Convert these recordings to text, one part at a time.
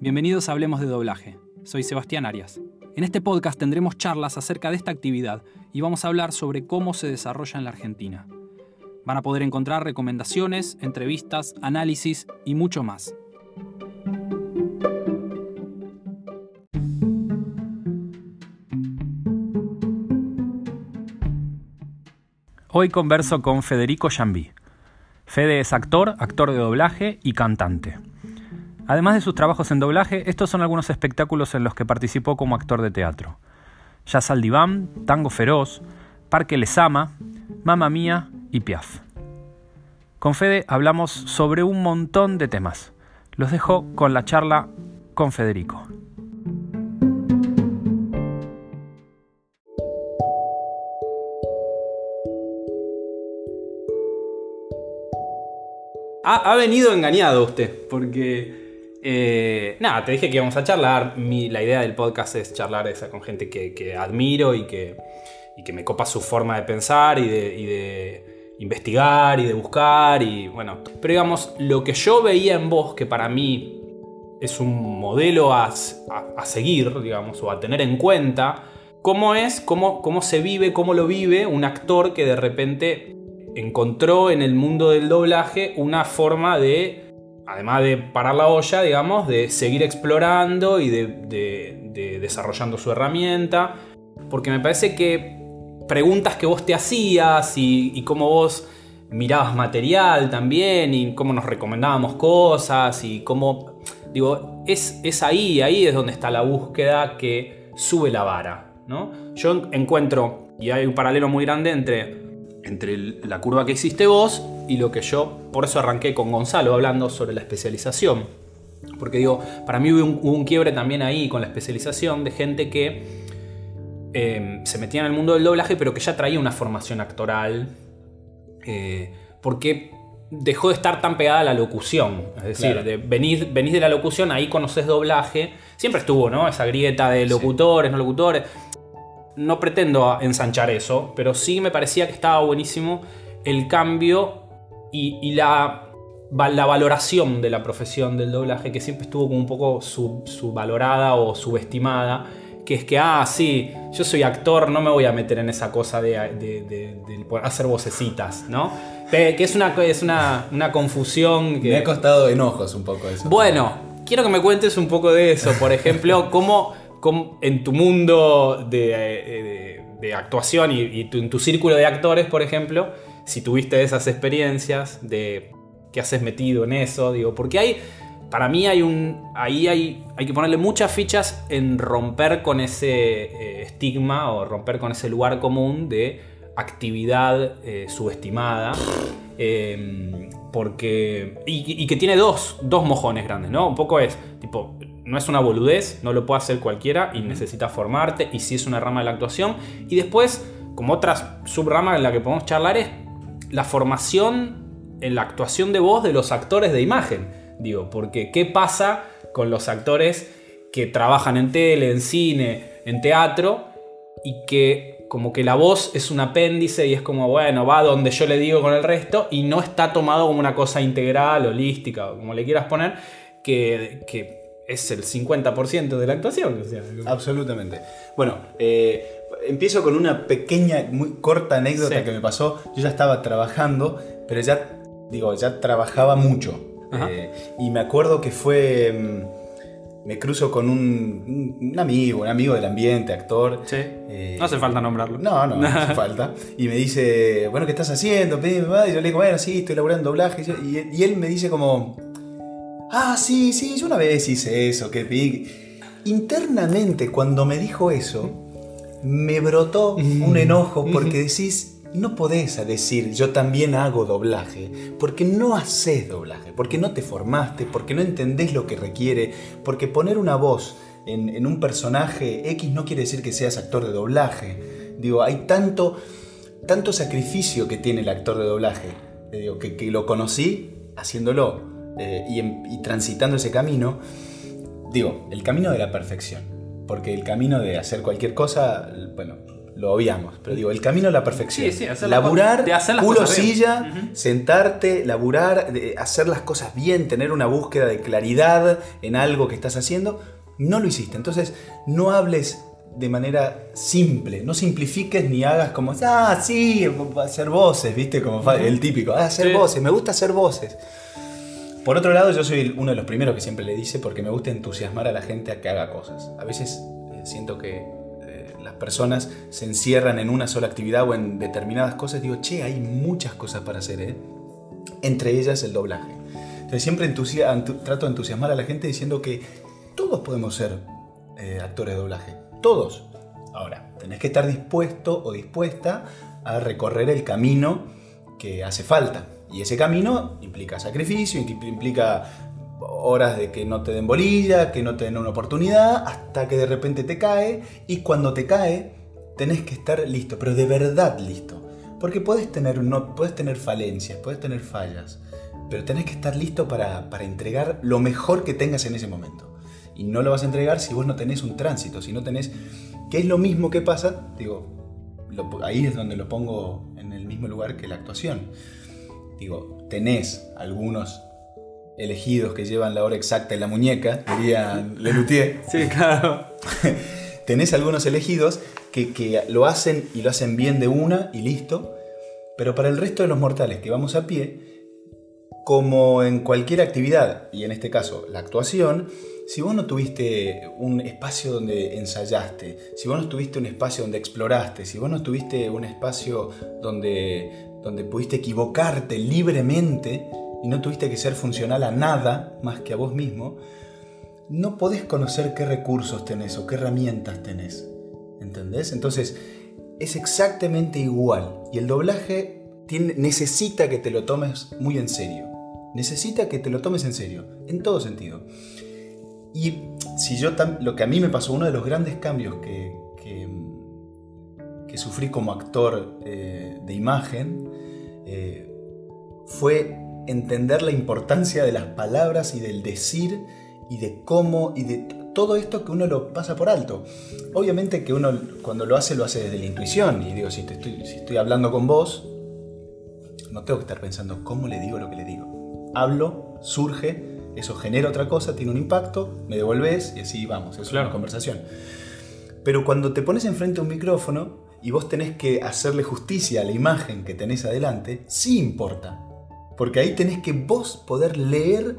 Bienvenidos a Hablemos de Doblaje. Soy Sebastián Arias. En este podcast tendremos charlas acerca de esta actividad y vamos a hablar sobre cómo se desarrolla en la Argentina. Van a poder encontrar recomendaciones, entrevistas, análisis y mucho más. Hoy converso con Federico Jambí. Fede es actor, actor de doblaje y cantante. Además de sus trabajos en doblaje, estos son algunos espectáculos en los que participó como actor de teatro. Jazz al diván, Tango feroz, Parque Lesama, Mamma Mía y Piaf. Con Fede hablamos sobre un montón de temas. Los dejo con la charla con Federico. Ha, venido engañado usted, porque... eh, nada, te dije que íbamos a charlar. Mi- la idea del podcast es charlar esa con gente que, que admiro y que, y que me copa su forma de pensar y de, investigar y de buscar. Y bueno, pero digamos, lo que yo veía en vos, que para mí es un modelo a, a- a seguir, digamos, o a tener en cuenta, cómo es, cómo, cómo se vive, cómo lo vive un actor que de repente encontró en el mundo del doblaje una forma de, además de parar la olla, digamos, de seguir explorando y de, de- de desarrollando su herramienta. Porque me parece que preguntas que vos te hacías y, y cómo vos mirabas material también y cómo nos recomendábamos cosas y cómo, digo, es, es ahí, ahí es donde está la búsqueda que sube la vara, ¿no? Yo encuentro, y hay un paralelo muy grande entre entre la curva que hiciste vos y lo que yo, por eso arranqué con Gonzalo hablando sobre la especialización. Porque digo, para mí hubo un, hubo un quiebre también ahí con la especialización de gente que eh, se metía en el mundo del doblaje, pero que ya traía una formación actoral. eh, porque dejó de estar tan pegada a la locución. Es decir, Claro. de venís, venís de la locución, ahí conoces doblaje. Siempre estuvo, ¿no? Esa grieta de locutores, no locutores no pretendo ensanchar eso, pero sí me parecía que estaba buenísimo el cambio y, y la, la valoración de la profesión del doblaje, que siempre estuvo como un poco sub- subvalorada o subestimada. Que es que, ah, sí, yo soy actor, no me voy a meter en esa cosa de, de- de- hacer vocecitas, ¿no? Que que es una, es una, una confusión que. Me ha costado enojos un poco eso. Bueno, quiero que me cuentes un poco de eso. Por ejemplo, cómo, cómo en tu mundo de, eh, de- de actuación y, y tu- en tu círculo de actores, por ejemplo, si tuviste esas experiencias de que haces metido en eso, digo, porque hay, para mí hay un, ahí hay, hay que ponerle muchas fichas en romper con ese eh, estigma o romper con ese lugar común de actividad eh, subestimada. Eh, porque. Y, y que tiene dos, dos mojones grandes, ¿no? Un poco es, tipo, no es una boludez, no lo puede hacer cualquiera y necesitas formarte, y si es una rama de la actuación. Y después, como otra subrama en la que podemos charlar, es la formación en la actuación de voz de los actores de imagen. Digo, porque ¿qué pasa con los actores que trabajan en tele, en cine, en teatro y que como que la voz es un apéndice y es como, bueno, va donde yo le digo con el resto y no está tomado como una cosa integral, holística, como le quieras poner, que, que es el 50% de la actuación. o sea, Absolutamente. Bueno, eh, empiezo con una pequeña, muy corta anécdota Sí. que me pasó. Yo ya estaba trabajando, pero ya, digo, ya trabajaba mucho. Eh, y me acuerdo que fue. mm, Me cruzo con un, un- amigo, un amigo del ambiente, actor. Sí. Eh, no hace falta nombrarlo. No, no, no hace falta. Y me dice, bueno, ¿qué estás haciendo? Y yo le digo, bueno, sí, estoy laburando doblaje. Y- y él me dice como, ah, sí, sí, yo una vez hice eso, que pedí. Internamente, cuando me dijo eso, me brotó un enojo porque decís, no podés decir yo también hago doblaje, porque no haces doblaje, porque no te formaste, porque no entendés lo que requiere, porque poner una voz en, en un personaje X no quiere decir que seas actor de doblaje. Digo, hay tanto, tanto sacrificio que tiene el actor de doblaje, eh, digo, que, que lo conocí haciéndolo eh, y, en- y transitando ese camino, digo, el camino de la perfección, porque el camino de hacer cualquier cosa, bueno, lo obviamos. Pero digo, el camino a la perfección. Sí, sí, laburar, de hacer las culo cosas silla, sentarte, laburar, de- hacer las cosas bien, tener una búsqueda de claridad en algo que estás haciendo, no lo hiciste. Entonces, no hables de manera simple, no simplifiques ni hagas como, ah, sí, hacer voces, ¿viste? Como el típico, ah, hacer Sí. voces, me gusta hacer voces. Por otro lado, yo soy uno de los primeros que siempre le dice porque me gusta entusiasmar a la gente a que haga cosas. A veces eh, siento que eh, las personas se encierran en una sola actividad o en determinadas cosas. Digo, che, hay muchas cosas para hacer, ¿eh? Entre ellas el doblaje. Entonces siempre trato de entusiasmar a la gente diciendo que todos podemos ser eh, actores de doblaje. Todos. Ahora, tenés que estar dispuesto o dispuesta a recorrer el camino que hace falta. Y ese camino implica sacrificio, impl- implica horas de que no te den bolilla, que no te den una oportunidad, hasta que de repente te cae. Y cuando te cae, tenés que estar listo, pero de verdad listo. Porque puedes tener, no, tener falencias, puedes tener fallas, pero tenés que estar listo para, para entregar lo mejor que tengas en ese momento. Y no lo vas a entregar si vos no tenés un tránsito, si no tenés... Que es lo mismo que pasa, digo, ahí es donde lo pongo en el mismo lugar que la actuación. Digo, tenés algunos elegidos que llevan la hora exacta en la muñeca, dirían Lelutier, Sí, claro. tenés algunos elegidos que, que lo hacen y lo hacen bien de una y listo, pero para el resto de los mortales que vamos a pie, como en cualquier actividad, y en este caso la actuación, si vos no tuviste un espacio donde ensayaste, si vos no tuviste un espacio donde exploraste, si vos no tuviste un espacio donde, donde pudiste equivocarte libremente y no tuviste que ser funcional a nada más que a vos mismo, no podés conocer qué recursos tenés o qué herramientas tenés. ¿Entendés? Entonces, es exactamente igual. Y el doblaje tiene- necesita que te lo tomes muy en serio. Necesita que te lo tomes en serio, en todo sentido. Y si yo lo que a mí me pasó, uno de los grandes cambios que, que, que sufrí como actor eh, de imagen eh, fue entender la importancia de las palabras y del decir y de cómo y de todo esto que uno lo pasa por alto. Obviamente que uno cuando lo hace lo hace desde la intuición y digo, si, te estoy, si estoy hablando con vos, no tengo que estar pensando cómo le digo lo que le digo. Hablo, surge, eso genera otra cosa, tiene un impacto, me devolves y así vamos, es Claro. una conversación. Pero cuando te pones enfrente a un micrófono y vos tenés que hacerle justicia a la imagen que tenés adelante, sí importa. Porque ahí tenés que vos poder leer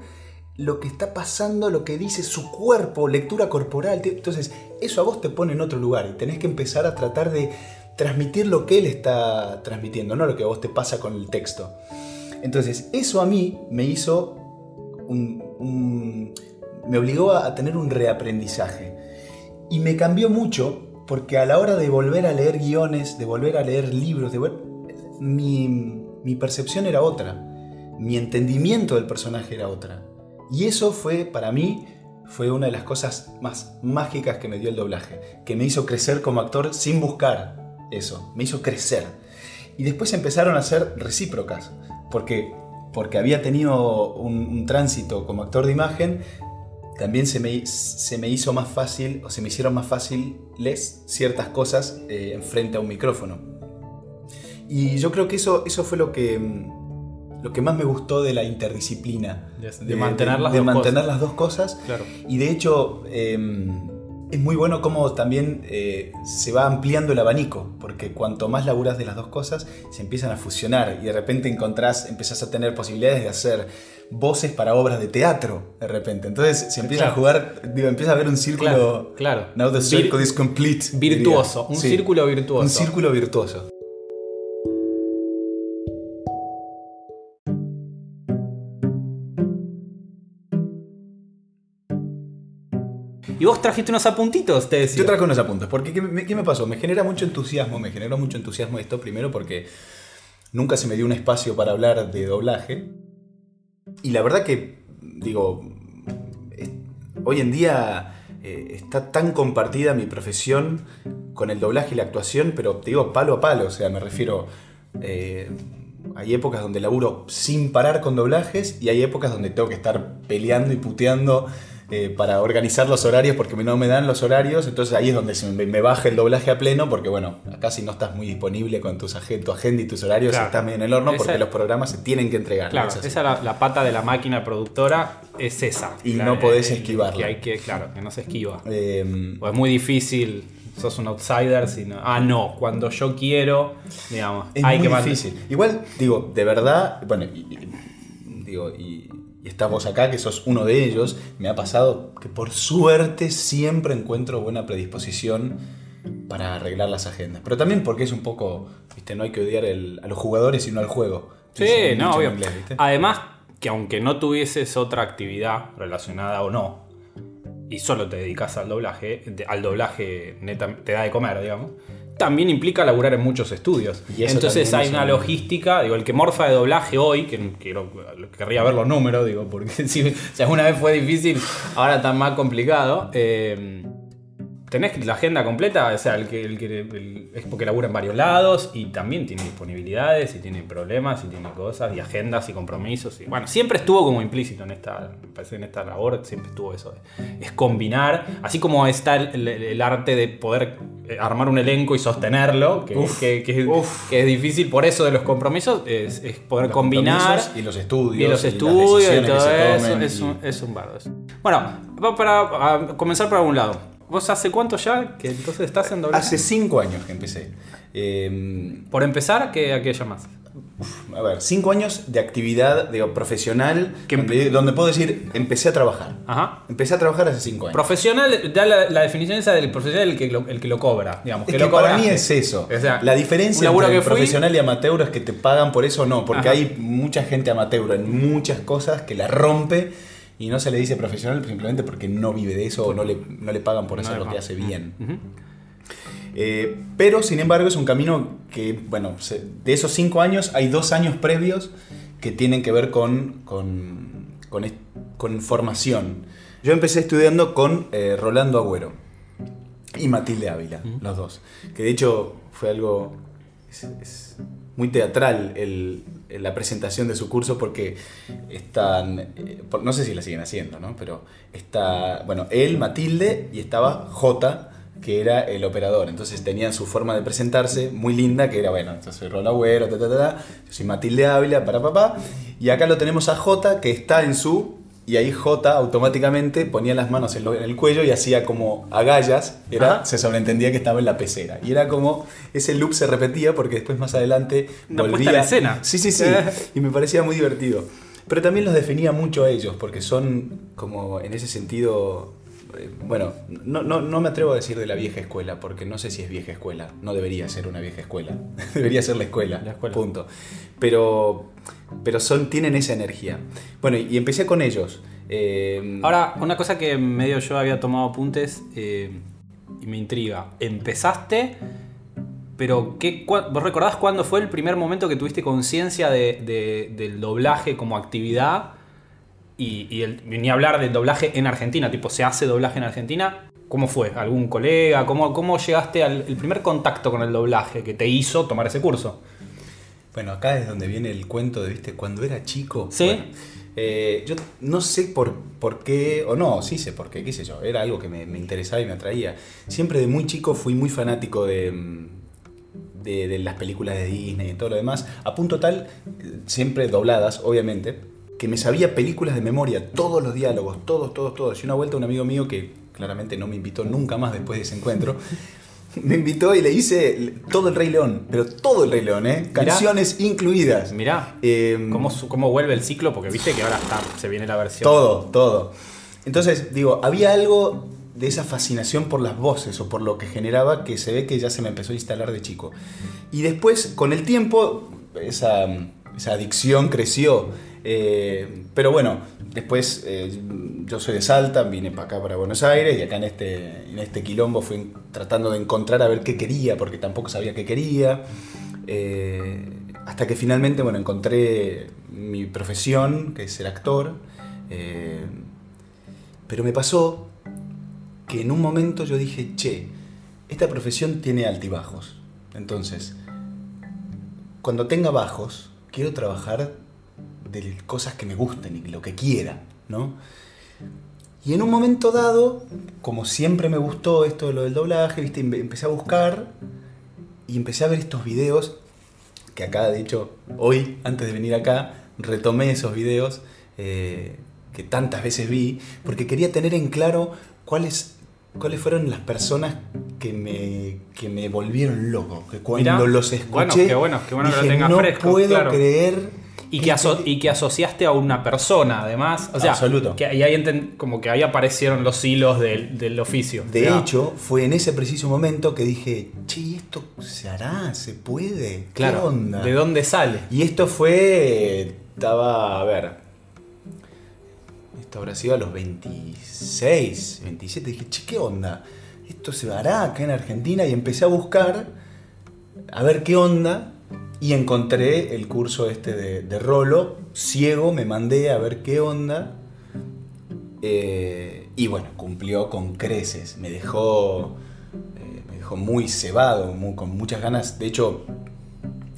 lo que está pasando, lo que dice su cuerpo, lectura corporal. Entonces, eso a vos te pone en otro lugar y tenés que empezar a tratar de transmitir lo que él está transmitiendo, no lo que a vos te pasa con el texto. Entonces, eso a mí me hizo un- me obligó a tener un reaprendizaje. Y me cambió mucho porque a la hora de volver a leer guiones, de volver a leer libros, de vol- mi, mi percepción era otra. Mi entendimiento del personaje era otra. Y eso fue, para mí, fue una de las cosas más mágicas que me dio el doblaje. Que me hizo crecer como actor sin buscar eso. Me hizo crecer. Y después empezaron a ser recíprocas. Porque, porque había tenido un tránsito como actor de imagen, también se me, se me hizo más fácil, o se me hicieron más fáciles ciertas cosas eh, en frente a un micrófono. Y yo creo que eso, eso fue lo que, mm, lo que más me gustó de la interdisciplina. De- de mantener las de dos mantener cosas. las dos cosas. Claro. Y de hecho, eh, es muy bueno cómo también eh, se va ampliando el abanico, porque cuanto más laburas de las dos cosas, se empiezan a fusionar y de repente encontrás, empezás a tener posibilidades de hacer voces para obras de teatro, de repente. Entonces se empieza Claro. a jugar, digo, empieza a ver un círculo. Claro, claro. Now the Vir- circle is complete. diría. Virtuoso, un Sí, círculo virtuoso. Un círculo virtuoso. Y vos trajiste unos apuntitos, te decía. Yo traje unos apuntes, porque ¿qué me, qué me pasó? Me genera mucho entusiasmo, me generó mucho entusiasmo esto, primero porque nunca se me dio un espacio para hablar de doblaje. Y la verdad que, digo, hoy en día eh, está tan compartida mi profesión con el doblaje y la actuación, pero te digo palo a palo, o sea, me refiero... eh, hay épocas donde laburo sin parar con doblajes y hay épocas donde tengo que estar peleando y puteando eh, para organizar los horarios porque no me dan los horarios. Entonces ahí es donde se me, me baja el doblaje a pleno porque, bueno, acá si no estás muy disponible con tus agen- tu agenda y tus horarios, Claro. estás medio en el horno Esa- porque los programas se tienen que entregar. Claro, esa la, la pata de la máquina productora es esa. Y La- no podés el- esquivarla. Que hay que, claro, que no se esquiva. Eh, O es muy difícil, sos un outsider, si no- ah, no, cuando yo quiero, digamos, Es hay muy que difícil. Igual, digo, de verdad, bueno, y, y- digo, y, vos acá, que sos uno de ellos, me ha pasado que por suerte siempre encuentro buena predisposición para arreglar las agendas. Pero también porque es un poco, viste, no hay que odiar el- a los jugadores sino al juego. Sí, no, obvio. Además, que aunque no tuvieses otra actividad relacionada o no, y solo te dedicas al doblaje, al doblaje neta, te da de comer, digamos, también implica laburar en muchos estudios. Y Entonces hay una un- logística, digo, el que morfa de doblaje hoy, que, que lo- querría ver los números, digo, porque si, si alguna vez fue difícil, ahora está más complicado. eh, tenés la agenda completa, o sea, el que, el que el- es porque labura en varios lados y también tiene disponibilidades y tiene problemas y tiene cosas y agendas y compromisos. Y, bueno, siempre estuvo como implícito en esta, parece en esta labor, siempre estuvo eso. es combinar, así como está el, el- arte de poder eh, armar un elenco y sostenerlo, que, Uf, que- que es, uf. que es difícil por eso de los compromisos, es, es poder Los combinar. y los estudios. Y los las estudios y decisiones que todo se eso, tomen es, y- un, es un bardo. Bueno, para a comenzar por algún lado. ¿Vos hace cuánto ya que entonces estás en doblaje? Hace cinco años que empecé. Eh, Por empezar, ¿qué, ¿a qué llamas? a ver, cinco años de actividad digo, profesional Que- donde, donde puedo decir, empecé a trabajar. Ajá. Empecé a trabajar hace cinco años. Profesional, da la, la definición esa del profesional el que lo, el que lo cobra, digamos. Es que que lo para mí es eso. O sea, la diferencia entre que fui- profesional y amateur es que te pagan por eso o no, porque Ajá. hay mucha gente amateur en muchas cosas que la rompe y no se le dice profesional simplemente porque no vive de eso o no le, no le pagan por hacer lo que hace bien. Eh, pero, sin embargo, es un camino que, bueno, se- de esos cinco años hay dos años previos que tienen que ver con, con, con, formación. Yo empecé estudiando con eh, Rolando Agüero y Matilde Ávila, los dos. Que de hecho fue algo es, es muy teatral el- la presentación de su curso porque están, eh, no sé si la siguen haciendo, ¿no? Pero está, bueno, él, Matilde y estaba J, que era el operador. Entonces tenían su forma de presentarse muy linda, que era, bueno, yo soy Rola Agüero, ta, ta, ta, yo soy Matilde Ávila, para papá. Y acá lo tenemos a J, que está en su y ahí J automáticamente ponía las manos en, lo- en el cuello y hacía como agallas, era, Ajá. se sobreentendía que estaba en la pecera. Y era como, ese loop se repetía porque después más adelante Una volvía. en escena. Sí, sí, sí. y me parecía muy divertido. Pero también los definía mucho a ellos porque son como en ese sentido... Bueno, no, no, no me atrevo a decir de la vieja escuela, porque no sé si es vieja escuela. No debería ser una vieja escuela. debería ser la escuela. La escuela. Punto. Pero, pero son, tienen esa energía. Bueno, y empecé con ellos. Eh, Ahora, una cosa que medio yo había tomado apuntes eh, y me intriga. Empezaste, pero ¿qué, ¿vos recordás cuándo fue el primer momento que tuviste conciencia de- de- del doblaje como actividad? Y, y el- ni hablar del doblaje en Argentina, tipo, ¿se hace doblaje en Argentina? ¿Cómo fue? ¿Algún colega? ¿Cómo, cómo llegaste al el primer contacto con el doblaje que te hizo tomar ese curso? Bueno, acá es donde viene el cuento de, viste, cuando era chico. Sí. bueno, eh, yo no sé por, por qué, o no, sí sé por qué, qué sé yo, era algo que me, me interesaba y me atraía. Siempre de muy chico fui muy fanático de, mm, de, de las películas de Disney y todo lo demás, a punto tal, eh, siempre dobladas, obviamente, que me sabía películas de memoria, todos los diálogos, todos, todos, todos. Y una vuelta un amigo mío que claramente no me invitó nunca más después de ese encuentro, me invitó y le hice todo el Rey León, pero todo el Rey León, ¿eh? Canciones incluidas. Mirá, Em, ¿cómo, ¿cómo vuelve el ciclo? Porque viste que ahora está, se viene la versión. Todo, todo. Entonces, digo, había algo de esa fascinación por las voces o por lo que generaba que se ve que ya se me empezó a instalar de chico. Y después, con el tiempo, esa, esa adicción creció. Eh, pero bueno, después eh, yo soy de Salta, vine para acá, para Buenos Aires, y acá en este, en este quilombo fui tratando de encontrar a ver qué quería, porque tampoco sabía qué quería. Eh, hasta que finalmente, bueno, encontré mi profesión, que es ser actor. Pero me pasó que en un momento yo dije, che, esta profesión tiene altibajos. Entonces, cuando tenga bajos, quiero trabajar de cosas que me gusten y lo que quiera, ¿no? Y en un momento dado, como siempre me gustó esto de lo del doblaje, empecé a buscar y empecé a ver estos videos que acá, de hecho, hoy, antes de venir acá, retomé esos videos eh, que tantas veces vi, porque quería tener en claro cuáles, cuáles fueron las personas que me, que me volvieron loco. Que cuando Mirá, los escuché, bueno, qué bueno, qué bueno que lo dije, tengas no fresco, puedo claro". creer... Y que, aso- y que asociaste a una persona, además. O sea, Absoluto. Que, y ahí como que ahí aparecieron los hilos del, del oficio. De hecho, fue en ese preciso momento que dije, che, ¿y ¿esto se hará? ¿Se puede? ¿Qué claro, onda? ¿de dónde sale? Y esto fue. Estaba. A ver. Esto habrá sido a los 26, 27. Dije, che, ¿qué onda? ¿Esto se hará acá en Argentina? Y empecé a buscar. A ver qué onda. Y encontré el curso este de, de Rolo. Ciego, me mandé a ver qué onda. Eh, y bueno, cumplió con creces. Me dejó. eh, me dejó muy cebado, muy- con muchas ganas. De hecho,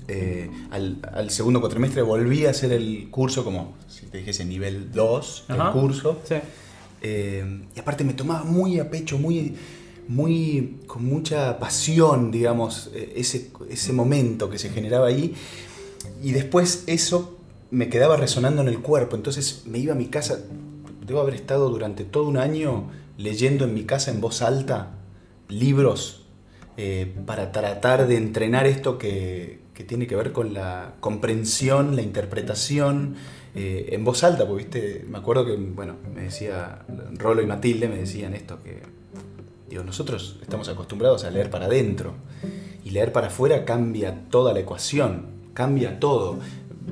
eh, al, al segundo cuatrimestre volví a hacer el curso como si te dijese nivel 2 del curso. Sí. Y aparte me tomaba muy a pecho, muy, muy con mucha pasión, digamos, eh, ese, ese momento que se generaba ahí. Y después eso me quedaba resonando en el cuerpo. Entonces me iba a mi casa. Debo haber estado durante todo un año leyendo en mi casa en voz alta libros eh, para tratar de entrenar esto que, que tiene que ver con la comprensión, la interpretación eh, en voz alta, porque viste, me acuerdo que, bueno, me decía Rolo y Matilde, me decían esto, que digo, nosotros estamos acostumbrados a leer para adentro y leer para afuera cambia toda la ecuación, cambia todo.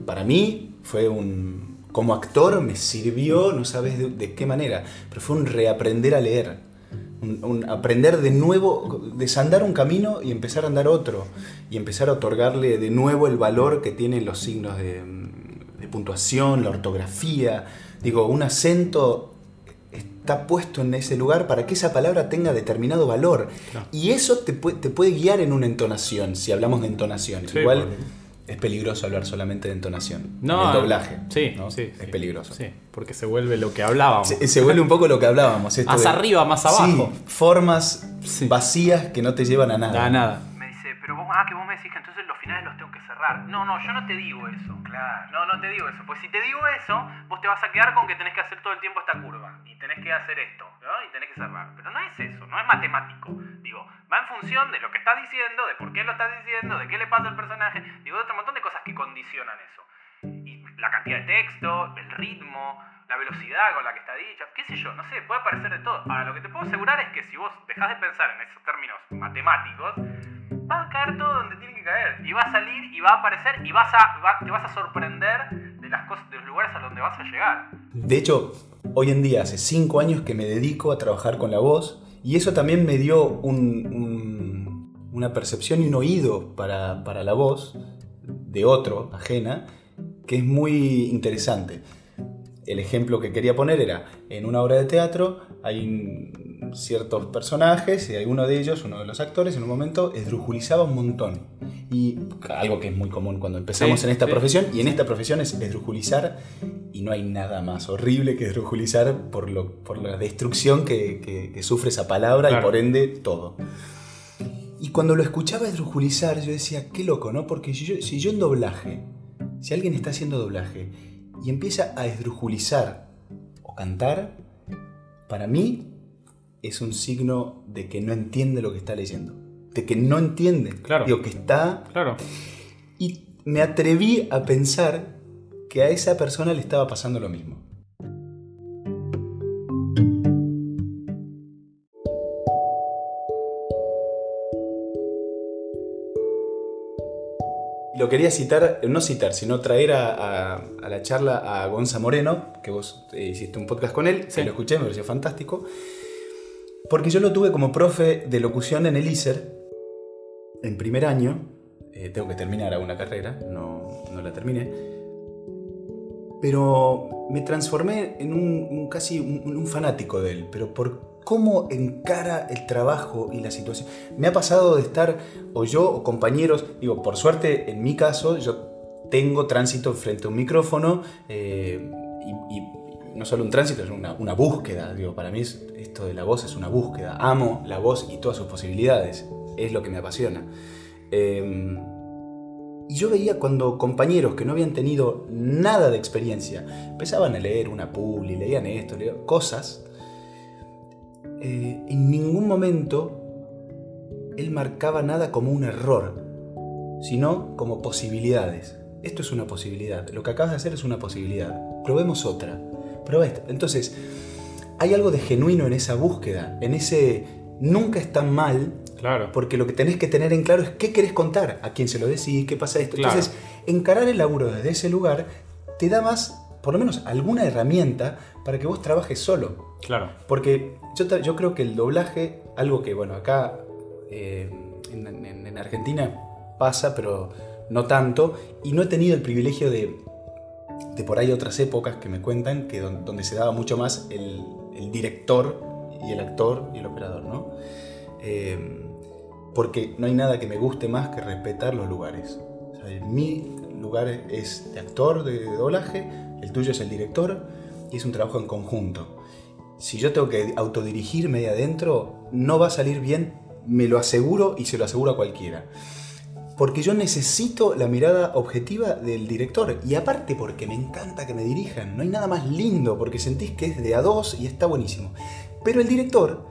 Para mí fue un, como actor me sirvió, no sabes de, qué manera, pero fue un reaprender a leer. Un aprender de nuevo, desandar un camino y empezar a andar otro. Y empezar a otorgarle de nuevo el valor que tienen los signos de, de puntuación, la ortografía. Digo, un acento está puesto en ese lugar para que esa palabra tenga determinado valor. Claro. Y eso te, puede- te puede guiar en una entonación, si hablamos de entonación. Sí, Igual porque- es peligroso hablar solamente de entonación. No, el doblaje. Sí, ¿no? sí. Es sí. peligroso. Sí, porque se vuelve lo que hablábamos. Se, se vuelve un poco lo que hablábamos. esto Más de- arriba, más abajo. Sí, formas Sí. vacías que no te llevan a nada. Nada, nada. Me dice, pero vos, ah, que vos me decís que entonces finales los tengo que cerrar. No, no, yo no te digo eso. Claro. No, no te digo eso. Pues si te digo eso, vos te vas a quedar con que tenés que hacer todo el tiempo esta curva. Y tenés que hacer esto, ¿no? Y tenés que cerrar. Pero no es eso, no es matemático. Digo, va en función de lo que estás diciendo, de por qué lo estás diciendo, de qué le pasa al personaje. Digo, de otro montón de cosas que condicionan eso. Y la cantidad de texto, el ritmo, la velocidad con la que está dicha, qué sé yo, no sé, puede parecer de todo. Ahora, lo que te puedo asegurar es que si vos dejás de pensar en esos términos matemáticos, va a caer todo donde tiene que caer. Y va a salir y va a aparecer y vas a, va- te vas a sorprender de las cosas, de los lugares a donde vas a llegar. De hecho, hoy en día, hace cinco años que me dedico a trabajar con la voz y eso también me dio un- una percepción y un oído para, para la voz de otro, ajena, que es muy interesante. El ejemplo que quería poner era, en una obra de teatro hay ciertos personajes y alguno de ellos, uno de los actores, en un momento esdrujulizaba un montón. Y algo que es muy común cuando empezamos Sí, en esta sí. profesión, y en esta profesión es esdrujulizar, y no hay nada más horrible que esdrujulizar por, lo, por la destrucción que, que- que sufre esa palabra y por ende todo. Y cuando lo escuchaba esdrujulizar, yo decía, qué loco, ¿no? Porque yo, si yo en doblaje, si alguien está haciendo doblaje y empieza a esdrujulizar o cantar, para mí es un signo de que no entiende lo que está leyendo. De que no entiende. Claro. Digo, que está... Claro. Y me atreví a pensar que a esa persona le estaba pasando lo mismo. Lo quería citar, no citar, sino traer a, a- a la charla a Gonza Moreno, que vos eh, hiciste un podcast con él, Sí. lo escuché, me pareció fantástico, porque yo lo tuve como profe de locución en el ISER, en primer año, eh, tengo que terminar la carrera, no, no la terminé, pero me transformé en un, un casi un, un fanático de él, pero por cómo encara el trabajo y la situación. Me ha pasado de estar, o yo, o compañeros, digo, por suerte, en mi caso, yo tengo tránsito frente a un micrófono eh, y, no solo un tránsito, es una, búsqueda. Digo, para mí es- esto de la voz es una búsqueda. Amo la voz y todas sus posibilidades. Es lo que me apasiona. Eh, y yo veía cuando compañeros que no habían tenido nada de experiencia empezaban a leer una publi, leían esto, leían cosas. Eh, en ningún momento él marcaba nada como un error, sino como posibilidades. Esto es una posibilidad. Lo que acabas de hacer es una posibilidad. Probemos otra. Prueba esto. Entonces, hay algo de genuino en esa búsqueda, en ese nunca está mal, Claro. porque lo que tenés que tener en claro es qué querés contar, a quién se lo decís, qué pasa esto. Claro. Entonces, encarar el laburo desde ese lugar te da más, por lo menos alguna herramienta para que vos trabajes solo. Claro. Porque yo, creo que el doblaje, algo que, bueno, acá eh, en, en- en Argentina pasa, pero no tanto, y no he tenido el privilegio de, de por ahí otras épocas que me cuentan, que don- donde se daba mucho más el, el director y el actor y el operador, ¿no? Eh, porque no hay nada que me guste más que respetar los lugares. O sea, mi lugar es de actor, de doblaje, el tuyo es el director, y es un trabajo en conjunto si yo tengo que autodirigirme ahí adentro, no va a salir bien, me lo aseguro y se lo aseguro a cualquiera. Porque yo necesito la mirada objetiva del director. Y aparte porque me encanta que me dirijan. No hay nada más lindo porque sentís que es de a dos y está buenísimo. Pero el director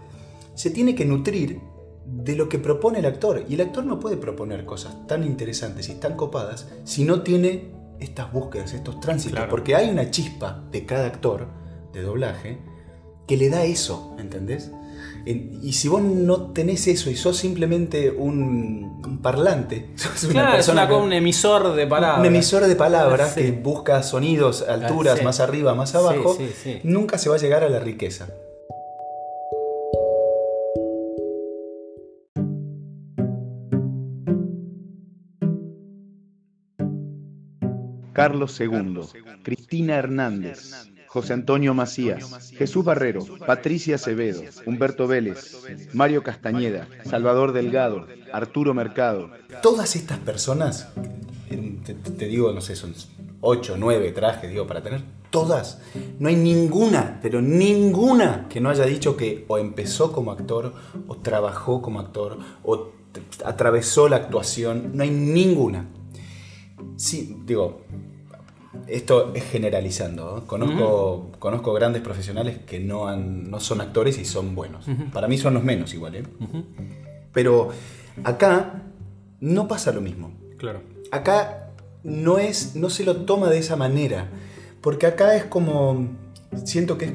se tiene que nutrir de lo que propone el actor. Y el actor no puede proponer cosas tan interesantes y tan copadas si no tiene estas búsquedas, estos tránsitos. Claro. Porque hay una chispa de cada actor de doblaje que le da eso, ¿entendés? En- Y si vos no tenés eso y sos simplemente un, un parlante, sos una Claro, es persona una- que- un emisor de palabras. un emisor de palabras Sí. que busca sonidos, alturas, sí. más arriba, más abajo, sí. nunca se va a llegar a la riqueza. Carlos II, Cristina Hernández, José Antonio Macías, Jesús Barrero, Patricia Acevedo, Humberto Vélez, Mario Castañeda, Salvador Delgado, Arturo Mercado, Todas estas personas, te, te digo, no sé, son 8, 9 trajes, digo, para tener todas, no hay ninguna, pero ninguna que no haya dicho que o empezó como actor, o trabajó como actor, o atravesó la actuación, no hay ninguna. Sí, digo, esto es generalizando. ¿no? Conozco, conozco grandes profesionales que no, han, no son actores y son buenos. Para mí son los menos igual, ¿eh? Pero acá no pasa lo mismo. Claro. Acá no es, no se lo toma de esa manera. Porque acá es como. Siento que es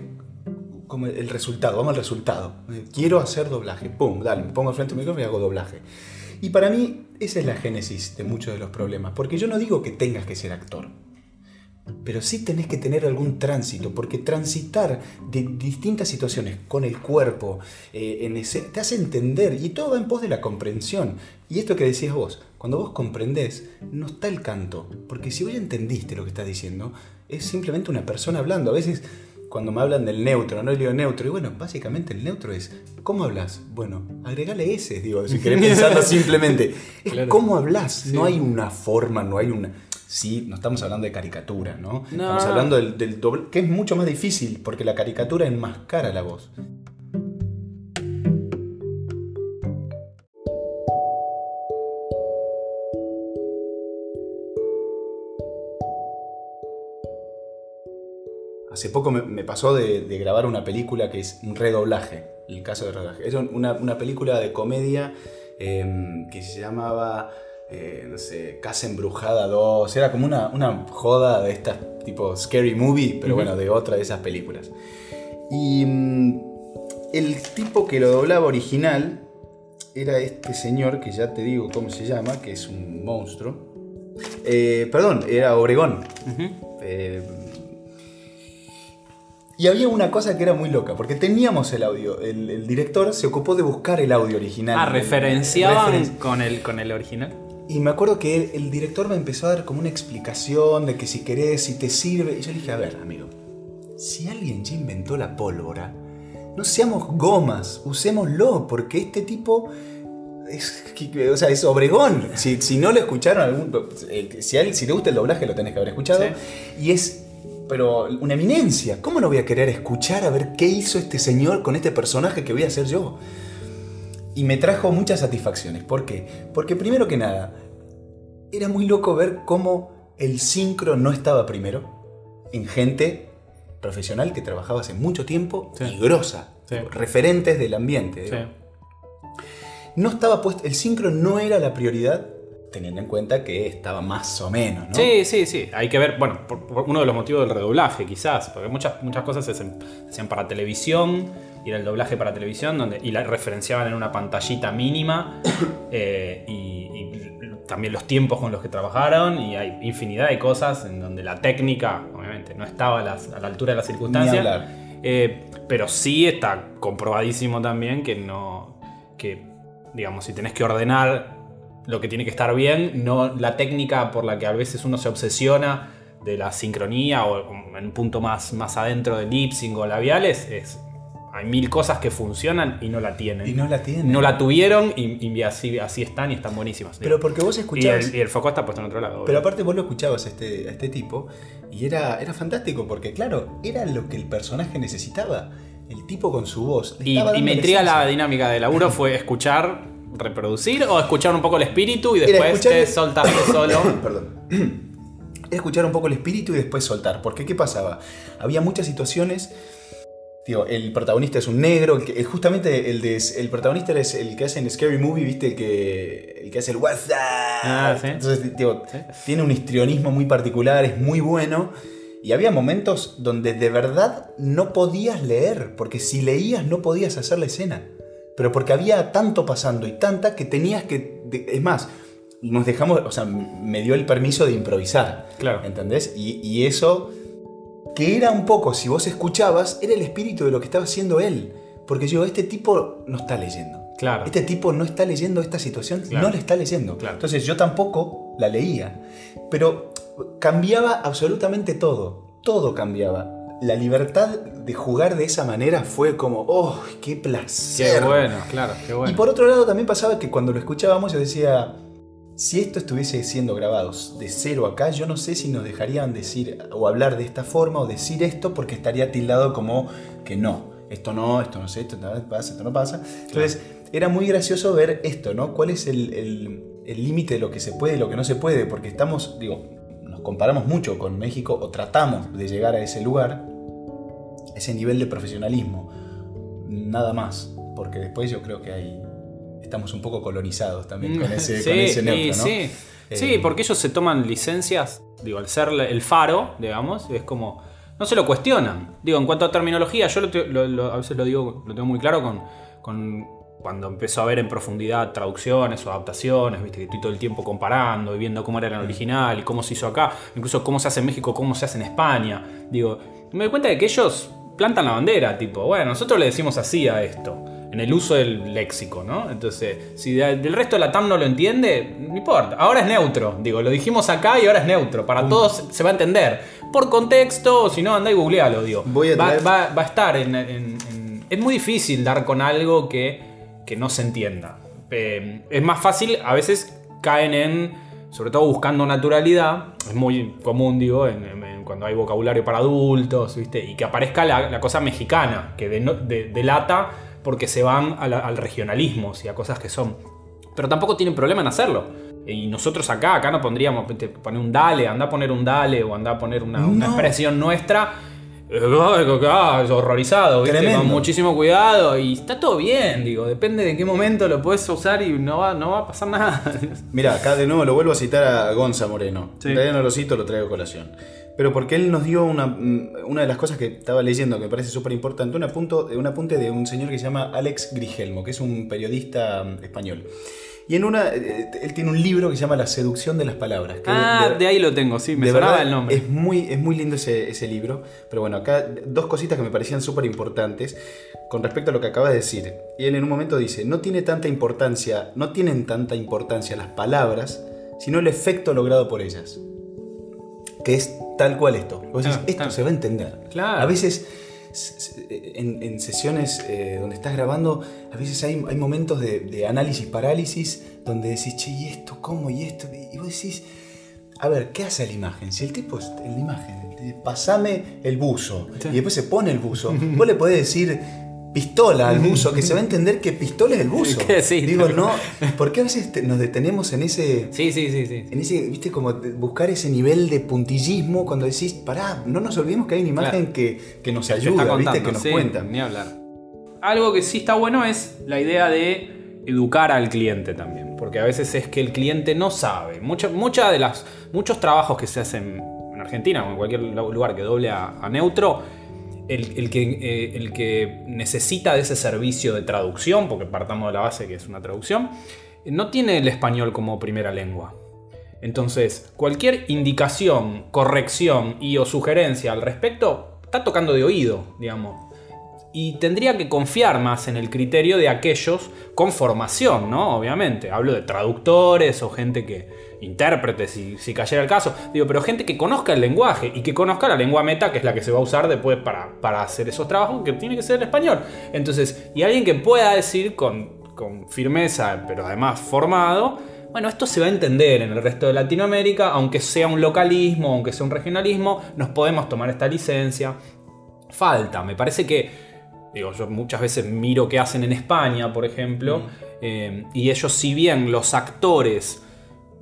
como el resultado, vamos al resultado. Quiero hacer doblaje. Pum, dale, me pongo al frente del micrófono y hago doblaje. Y para mí, esa es la génesis de muchos de los problemas. Porque yo no digo que tengas que ser actor. Pero sí tenés que tener algún tránsito, porque transitar de distintas situaciones con el cuerpo eh, te hace entender y todo va en pos de la comprensión. Y esto que decías vos, cuando vos comprendés, no está el canto, porque si vos ya entendiste lo que está diciendo, es simplemente una persona hablando. A veces cuando me hablan del neutro, no le digo neutro, y bueno, básicamente el neutro es, ¿cómo hablas? Bueno, agregale ese, digo, si querés pensarlo simplemente. Es Claro. cómo hablas, Sí. no hay una forma, no hay una... Sí, no estamos hablando de caricatura, ¿no? No. Estamos hablando del, del doble, que es mucho más difícil, porque la caricatura enmascara la voz. Hace poco me, me pasó de, de grabar una película que es un redoblaje, el caso de redoblaje. Es una, una película de comedia eh, que se llamaba, eh, no sé, Casa Embrujada 2. Era como una, una joda de estas tipo Scary Movie, pero bueno, de otra de esas películas. Y mm, el tipo que lo doblaba original era este señor, que ya te digo cómo se llama, que es un monstruo. Eh, perdón, era Obregón. Eh, y había una cosa que era muy loca, porque teníamos el audio. El, el director se ocupó de buscar el audio original. Ah, El- referenciaban referen- con el, con el original. y me acuerdo que el, director me empezó a dar como una explicación de que si querés, si te sirve. Y yo le dije, a ver, amigo, si alguien ya inventó la pólvora, no seamos gomas, usémoslo, porque este tipo es, o sea, es Obregón. Si, si no lo escucharon, algún, si, a él- si te gusta el doblaje, lo tenés que haber escuchado. Y es pero una eminencia. ¿Cómo no voy a querer escuchar a ver qué hizo este señor con este personaje que voy a hacer yo? Y me trajo muchas satisfacciones. ¿Por qué? Porque primero que nada, era muy loco ver cómo el sincro no estaba primero en gente profesional que trabajaba hace mucho tiempo Sí. y grosa, Sí. referentes del ambiente. Sí. No estaba puesto, el sincro no era la prioridad, teniendo en cuenta que estaba más o menos, ¿no? Sí, sí, sí. Hay que ver, bueno, por, por uno de los motivos del redoblaje, quizás, porque muchas, muchas cosas se hacían para televisión, y era el doblaje para televisión, donde, y la referenciaban en una pantallita mínima, eh, y, y también los tiempos con los que trabajaron, y hay infinidad de cosas en donde la técnica, obviamente, no estaba a, las- a la altura de las circunstancias. hablar. Eh, pero sí está comprobadísimo también que no. que, digamos, si tenés que ordenar lo que tiene que estar bien, no la técnica por la que a veces uno se obsesiona de la sincronía o en un punto más, más adentro del lip sync o labiales, es. Hay mil cosas que funcionan y no la tienen. Y no la tienen. No la tuvieron y, y así, así están y están buenísimas. Pero porque vos y, escuchabas... el, y el foco está puesto en otro lado. Pero aparte vos lo escuchabas a este, a este tipo y era, era fantástico porque, claro, era lo que el personaje necesitaba. El tipo con su voz. Y, me intriga la dinámica de laburo fue escuchar, reproducir o escuchar un poco el espíritu y después escuchar- te soltaste solo. Perdón. Era escuchar un poco el espíritu y después soltar. Porque, ¿qué pasaba? Había muchas situaciones. Tío, el protagonista es un negro. El que- el- justamente el, de, el protagonista es el que hace en Scary Movie, ¿viste? El que, el que hace el WhatsApp. Ah, sí. Entonces, tío, Sí. tiene un histrionismo muy particular, es muy bueno. Y había momentos donde de verdad no podías leer, porque si leías no podías hacer la escena. Pero porque había tanto pasando y tanta que tenías que... es más, nos dejamos, o sea, me dio el permiso de improvisar. Claro. ¿Entendés? Y, y eso, que era un poco, si vos escuchabas, era el espíritu de lo que estaba haciendo él. Porque yo, este tipo no está leyendo. Claro. Este tipo no está leyendo esta situación, Claro. no la está leyendo. Claro. Entonces yo tampoco la leía. Pero cambiaba absolutamente todo. Todo cambiaba. La libertad de jugar de esa manera fue como, ¡oh, qué placer! Qué bueno, claro, qué bueno. Y por otro lado también pasaba que cuando lo escuchábamos yo decía, si esto estuviese siendo grabado de cero acá, yo no sé si nos dejarían decir o hablar de esta forma o decir esto porque estaría tildado como que no, esto no, esto no sé, esto no pasa, esto no pasa. Entonces era muy gracioso ver esto, ¿no? ¿Cuál es el el- el límite de lo que se puede y lo que no se puede? Porque estamos, digo, nos comparamos mucho con México o tratamos de llegar a ese lugar, ese nivel de profesionalismo nada más, porque después yo creo que hay estamos un poco colonizados también con ese, sí, con ese neutro, ¿no? sí. Eh, Sí, porque ellos se toman licencias, digo, al ser el faro, digamos, es como. No se lo cuestionan. Digo, en cuanto a terminología, yo lo te- lo- lo- a veces lo digo, lo tengo muy claro con, con cuando empezó a ver en profundidad traducciones o adaptaciones, viste, que estoy todo el tiempo comparando y viendo cómo era en el original y cómo se hizo acá, incluso cómo se hace en México, cómo se hace en España. Digo, me doy cuenta de que ellos plantan la bandera, tipo, bueno, nosotros le decimos así a esto en el uso del léxico, ¿no? Entonces, si de- del resto de la TAM no lo entiende, no importa. Ahora es neutro, digo, lo dijimos acá y ahora es neutro. Para todos se va a entender. Por contexto, o si no, anda y googlealo, digo. Voy a va, va- va a estar en, en- en- Es muy difícil dar con algo que, que no se entienda. Eh, es más fácil, a veces caen en, sobre todo buscando naturalidad, es muy común, digo, en- en- cuando hay vocabulario para adultos, ¿viste? Y que aparezca la, la cosa mexicana, que deno- de- delata porque se van la- al regionalismo, y a cosas que son. Pero tampoco tienen problema en hacerlo. Y nosotros acá, acá no pondríamos, te- poner un dale, anda a poner un dale o anda a poner una, una No. expresión nuestra. Eh, ah, horrorizado, ¿viste? Tremendo. con muchísimo cuidado y está todo bien, digo, depende de qué momento lo puedes usar y no va, no va a pasar nada. Mira, acá de nuevo lo vuelvo a citar a Gonza Moreno. Sí. No lo cito, lo traigo a colación. Pero porque él nos dio una, una de las cosas que estaba leyendo que me parece súper importante, un, un apunte de un señor que se llama Alex Grigelmo, que es un periodista mm, español. Y en una, eh, él tiene un libro que se llama La seducción de las palabras. que ah, de- de ahí lo tengo, sí, me de sonaba verdad, el nombre. Es muy, es muy lindo ese, ese libro. Pero bueno, acá dos cositas que me parecían súper importantes con respecto a lo que acaba de decir. Y él en un momento dice, no tiene tanta importancia, no tienen tanta importancia las palabras, sino el efecto logrado por ellas. Que es tal cual esto. Vos decís, Ah, esto claro. se va a entender. Claro. A veces en, en sesiones eh, donde estás grabando, a veces hay, hay momentos de, de análisis parálisis donde decís, che, ¿y esto cómo? ¿Y esto? Y vos decís, a ver, ¿qué hace la imagen? Si el tipo es en la imagen, pasame el buzo. Y después se pone el buzo. Vos le podés decir pistola al buzo, que se va a entender que pistola es el buzo. Sí, Digo, no, ¿por qué a veces nos detenemos en ese... Sí, sí, sí, sí. En ese, viste, como buscar ese nivel de puntillismo cuando decís, pará, no nos olvidemos que hay una imagen Claro. que, que nos ayuda, contando, viste, que nos sí, cuenta. Ni hablar. Algo que sí está bueno es la idea de educar al cliente también. Porque a veces es que el cliente no sabe. Mucha, mucha de las, muchos trabajos que se hacen en Argentina o en cualquier lugar que doble a, a neutro, el, que, eh, que necesita de ese servicio de traducción, porque partamos de la base que es una traducción, no tiene el español como primera lengua. Entonces, cualquier indicación, corrección y o sugerencia al respecto está tocando de oído, digamos. Y tendría que confiar más en el criterio de aquellos con formación, ¿no? Obviamente. Hablo de traductores o gente que. Intérpretes, si, si cayera el caso. Digo, pero gente que conozca el lenguaje y que conozca la lengua meta, que es la que se va a usar después para, para hacer esos trabajos, que tiene que ser el español. Entonces, y alguien que pueda decir con, con firmeza, pero además formado, bueno, esto se va a entender en el resto de Latinoamérica, aunque sea un localismo, aunque sea un regionalismo, nos podemos tomar esta licencia. Falta, me parece que, digo, yo muchas veces miro qué hacen en España, por ejemplo, eh, y ellos si bien los actores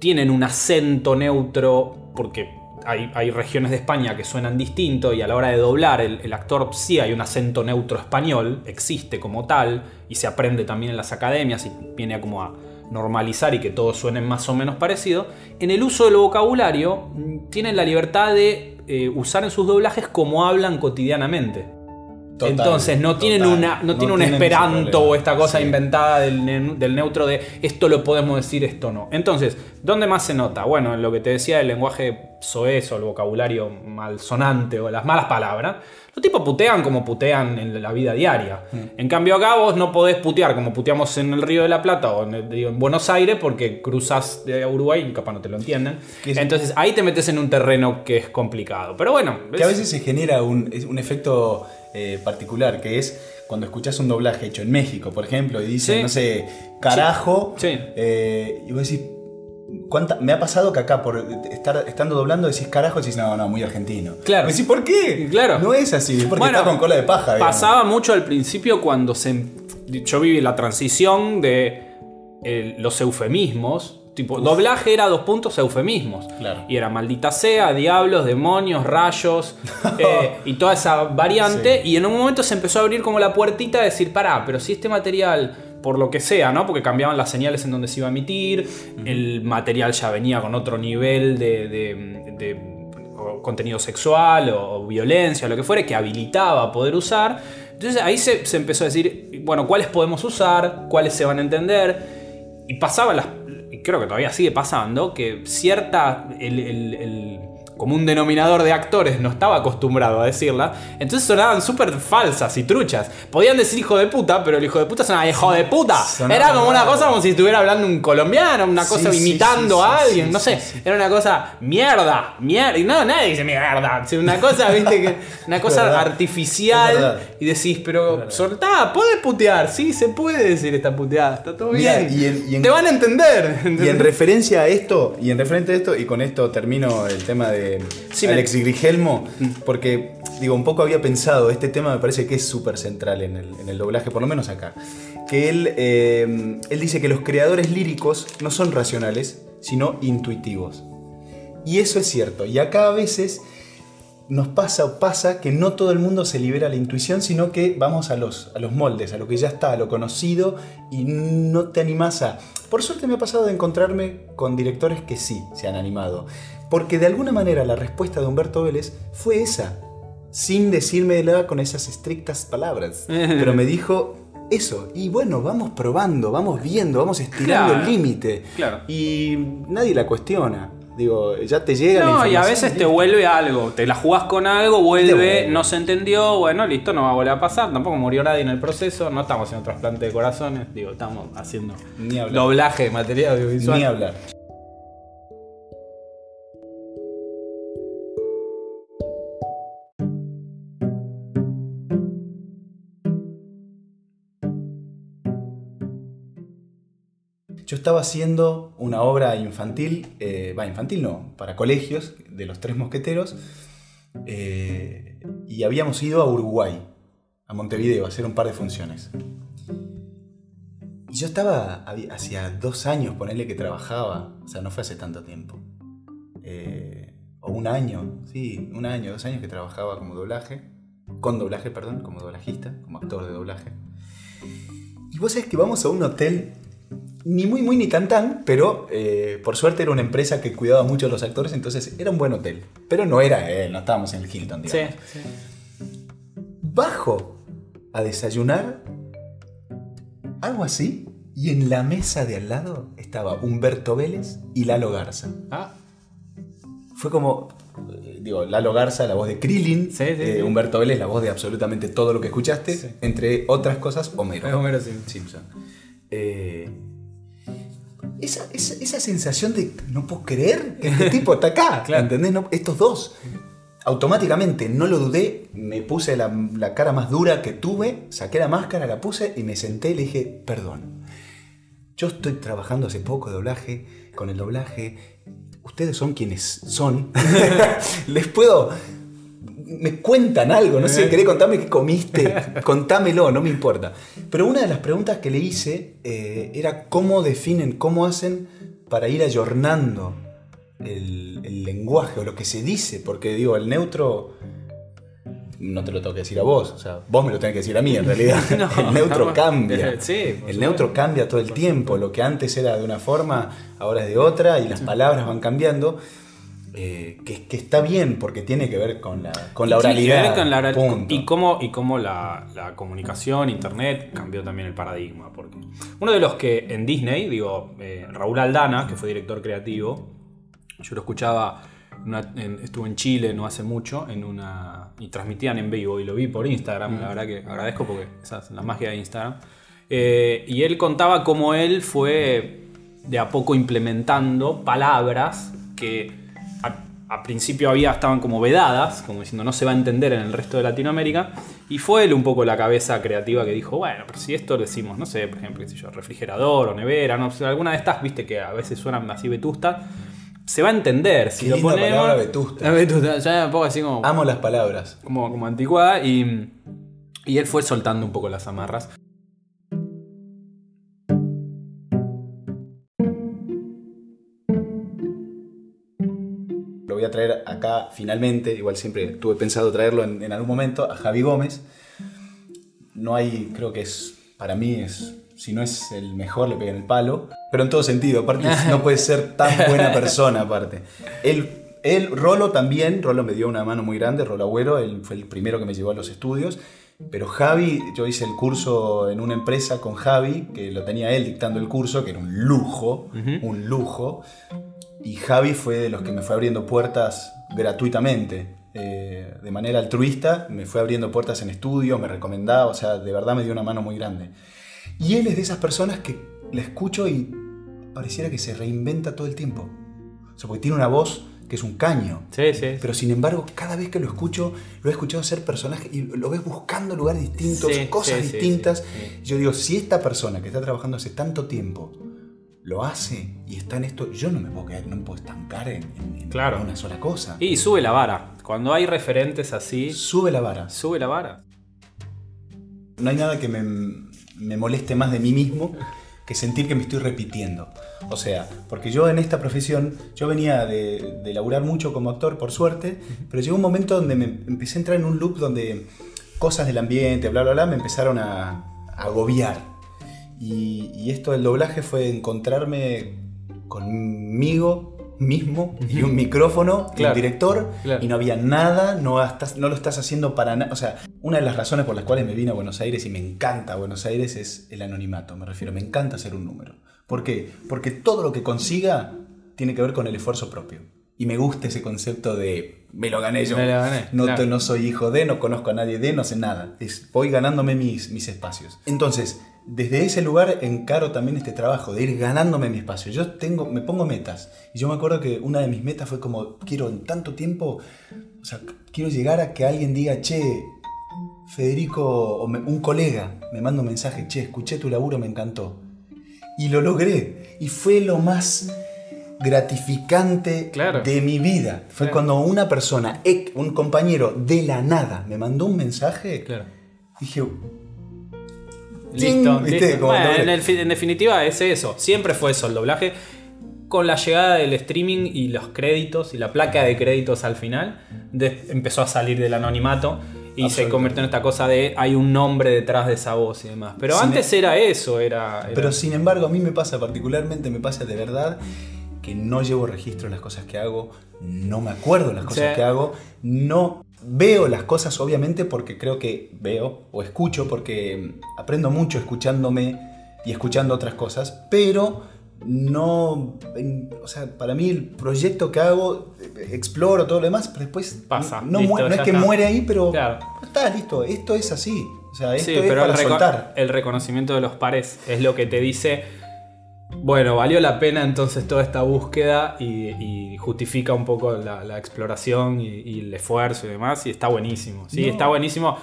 tienen un acento neutro, porque hay, hay regiones de España que suenan distinto y a la hora de doblar el, el actor sí hay un acento neutro español, existe como tal y se aprende también en las academias y viene a como a normalizar y que todos suenen más o menos parecido. En el uso del vocabulario mm, tienen la libertad de eh, usar en sus doblajes como hablan cotidianamente. Total, Entonces no tienen total. una, no, No tiene un esperanto o esta cosa Sí. inventada del, ne- del neutro de esto lo podemos decir, esto no. Entonces, ¿dónde más se nota? Bueno, en lo que te decía del lenguaje soez o el vocabulario malsonante o las malas palabras. Los tipos putean como putean en la vida diaria. Mm. En cambio acá vos no podés putear como puteamos en el Río de la Plata o en, el- digo, en Buenos Aires porque cruzas de Uruguay y capaz no te lo entienden. Entonces ahí te metes en un terreno que es complicado. Pero bueno, Que a es- veces se genera un, un efecto eh, particular, que es cuando escuchás un doblaje hecho en México, por ejemplo, y dicen, Sí. no sé, carajo, Sí. eh, y vos decís, ¿cuánta, me ha pasado que acá por estar estando doblando decís carajo y decís, no, no, muy argentino. Claro. Me decís, ¿por qué? Claro. No es así, es porque Bueno, está con cola de paja. digamos. Pasaba mucho al principio cuando se. Yo viví la transición de eh, los eufemismos. Tipo, doblaje era dos puntos eufemismos. Claro. Y era maldita sea, diablos, demonios, rayos eh, y toda esa variante. Y en un momento se empezó a abrir como la puertita de decir, pará, pero si este material, por lo que sea, ¿no? Porque cambiaban las señales en donde se iba a emitir, el material ya venía con otro nivel de- de- de contenido sexual o, o violencia lo que fuere que habilitaba poder usar. Entonces ahí se, se empezó a decir, bueno, cuáles podemos usar, cuáles se van a entender. Y pasaba las. Creo que todavía sigue pasando, que cierta. El- el común denominador de actores no estaba acostumbrado a decirla. Entonces sonaban súper falsas y truchas. Podían decir hijo de puta, pero el hijo de puta sonaba hijo de puta. Sonaba Era como una cosa como si estuviera hablando un colombiano, una cosa sí, imitando sí, a alguien, no sé. Era una cosa mierda, mierda. Y no, nadie dice mierda. Es una cosa, viste, que una cosa artificial. Y decís, pero soltá, podés putear. Sí, se puede decir esta puteada. Está todo Mirá, bien. y en- y en- Te van a entender. Y en referencia a esto, y en referencia a esto, y con esto termino el tema de Sí, me- Alex Grigelmo, porque digo, un poco había pensado, este tema me parece que es súper central en el, en el doblaje, por lo menos acá. Que él, eh, él dice que los creadores líricos no son racionales, sino intuitivos. Y eso es cierto. Y acá a veces nos pasa o pasa que no todo el mundo se libera la intuición, sino que vamos a los, a los moldes, a lo que ya está, a lo conocido, y no te animás a... Por suerte me ha pasado de encontrarme con directores que sí se han animado, porque de alguna manera la respuesta de Humberto Vélez fue esa, sin decírmela con esas estrictas palabras, pero me dijo eso, y bueno, vamos probando, vamos viendo, vamos estirando Claro, el límite, claro. y nadie la cuestiona. Digo, ya te llega la No, y a veces te vuelve algo. Te la jugás con algo, vuelve, vuelve. no se entendió, bueno, listo, no va a volver a pasar. Tampoco murió nadie en el proceso. No estamos haciendo trasplante de corazones. Digo, estamos haciendo Ni doblaje de material audiovisual. Ni hablar. Yo estaba haciendo una obra infantil, eh, va, infantil no, para colegios de los tres mosqueteros, eh, y habíamos ido a Uruguay, a Montevideo, a hacer un par de funciones. Y yo estaba, hacía dos años, ponerle que trabajaba, o sea, no fue hace tanto tiempo. Eh, o un año, sí, un año, dos años que trabajaba como doblaje, con doblaje, perdón, como doblajista, como actor de doblaje. Y vos sabés que vamos a un hotel, ni muy, muy, ni tan, tan, pero eh, por suerte era una empresa que cuidaba mucho a los actores, entonces era un buen hotel. Pero no era él, no estábamos en el Hilton, Sí, digamos. sí. Bajo a desayunar, algo así, y en la mesa de al lado estaba Humberto Vélez y Lalo Garza. Ah, Fue como, eh, digo, Lalo Garza, la voz de Krillin, Sí, sí, eh, sí. Humberto Vélez, la voz de absolutamente todo lo que escuchaste, Sí. entre otras cosas, Homero. es Homero Simpson. Simpson. Eh, esa, esa- esa sensación de no puedo creer que este tipo está acá, Claro. ¿entendés? No, estos dos. Automáticamente, no lo dudé, me puse la, la cara más dura que tuve, saqué la máscara, la puse y me senté y le dije, perdón. Yo estoy trabajando hace poco de doblaje, con el doblaje. Ustedes son quienes son. Les puedo. Me cuentan algo, no sé, querés contarme qué comiste, contámelo, no me importa. Pero una de las preguntas que le hice eh, era cómo definen, cómo hacen para ir ayornando el, el lenguaje o lo que se dice, porque digo, el neutro no te lo tengo que decir a vos, o sea, vos me lo tenés que decir a mí en realidad. No, el neutro no. cambia. Sí, el neutro cambia todo el tiempo, lo que antes era de una forma, ahora es de otra y las palabras van cambiando. Eh, que, que está bien porque tiene que ver con la, con la Tiene que oralidad. ver con la oral- punto. Y cómo, y cómo la, la comunicación, internet, cambió también el paradigma. Porque uno de los que en Disney, digo, eh, Raúl Aldana, que fue director creativo, yo lo escuchaba, en una- en- estuvo en Chile no hace mucho, en una y transmitían en vivo y lo vi por Instagram, Mm. la verdad que agradezco porque esa es la magia de Instagram. Eh, y él contaba cómo él fue de a poco implementando palabras que a, principio había, estaban como vedadas, como diciendo no se va a entender en el resto de Latinoamérica. Y fue él un poco la cabeza creativa que dijo, bueno, pero si esto lo decimos, no sé, por ejemplo, qué sé yo, refrigerador o nevera, no alguna de estas, viste que a veces suenan así vetustas, se va a entender. Si Qué lo linda ponemos. palabra vetusta. Vetusta, ya un poco así como, Amo las palabras. como, como anticuada. Y, y él fue soltando un poco las amarras. Acá finalmente, igual siempre tuve pensado traerlo en, en algún momento, a Javi Gómez. No hay, creo que es, para mí es, si no es el mejor, le pegan el palo, pero en todo sentido, aparte no puede ser tan buena persona aparte. Él, él, Rolo también, Rolo me dio una mano muy grande, Rolo Agüero, él fue el primero que me llevó a los estudios, pero Javi, yo hice el curso en una empresa con Javi, que lo tenía él dictando el curso, que era un lujo, un lujo, y Javi fue de los que me fue abriendo puertas gratuitamente. eh, de manera altruista, me fue abriendo puertas en estudio, me recomendaba, o sea, de verdad me dio una mano muy grande. Y él es de esas personas que la escucho y pareciera que se reinventa todo el tiempo. O sea, porque tiene una voz que es un caño. Sí, sí. Pero sin embargo, cada vez que lo escucho, lo he escuchado ser personaje y lo ves buscando lugares distintos, Sí, cosas sí, distintas. sí. Yo digo, si esta persona que está trabajando hace tanto tiempo lo hace y está en esto, yo no me puedo quedar, no me puedo estancar en, en- en Claro. una sola cosa. Y sube la vara. Cuando hay referentes así, Sube la vara. sube la vara. No hay nada que me, me moleste más de mí mismo que sentir que me estoy repitiendo. O sea, porque yo en esta profesión, yo venía de, de laburar mucho como actor, por suerte, pero llegó un momento donde me empecé a entrar en un loop donde cosas del ambiente, bla, bla, bla, me empezaron a, a agobiar. Y, y esto del doblaje fue encontrarme conmigo mismo y un micrófono y un director claro. y no había nada, no, estás, no lo estás haciendo para nada. O sea, una de las razones por las cuales me vine a Buenos Aires y me encanta Buenos Aires es el anonimato, me refiero, me encanta ser un número. ¿Por qué? Porque todo lo que consiga tiene que ver con el esfuerzo propio. Y me gusta ese concepto de me lo gané yo. Me lo gané, no, claro. no soy hijo de, no conozco a nadie de, no sé nada. Es, voy ganándome mis, mis espacios. Entonces, desde ese lugar encaro también este trabajo de ir ganándome mi espacio. Yo tengo, me pongo metas. Y yo me acuerdo que una de mis metas fue como, quiero en tanto tiempo, o sea, quiero llegar a que alguien diga, che, Federico, o me- un colega me manda un mensaje, che, escuché tu laburo, me encantó. Y lo logré. Y fue lo más gratificante Claro. de mi vida. Fue Claro. cuando una persona, un compañero de la nada, me mandó un mensaje. Claro. Dije, Listo, ¿Viste? listo. Bueno, en, el fi- en definitiva es eso. Siempre fue eso el doblaje. Con la llegada del streaming y los créditos y la placa de créditos al final, de- empezó a salir del anonimato y se convirtió en esta cosa de hay un nombre detrás de esa voz y demás. Pero Sin antes era eso, era. era- Pero sin embargo, a mí me pasa particularmente, me pasa de verdad que no llevo registro de las cosas que hago, no me acuerdo de las cosas Sí. que hago, no veo las cosas obviamente porque creo que veo o escucho porque aprendo mucho escuchándome y escuchando otras cosas, pero no, en- o sea, para mí el proyecto que hago, eh, exploro todo lo demás, pero después Pasa, no, listo, es que está. muere ahí, pero Claro. está listo, esto es así, o sea, esto Sí, es pero para el, soltar. el reconocimiento de los pares es lo que te dice, bueno, valió la pena entonces toda esta búsqueda y, y justifica un poco la, la exploración y, y el esfuerzo y demás, y está buenísimo. Sí, No. está buenísimo.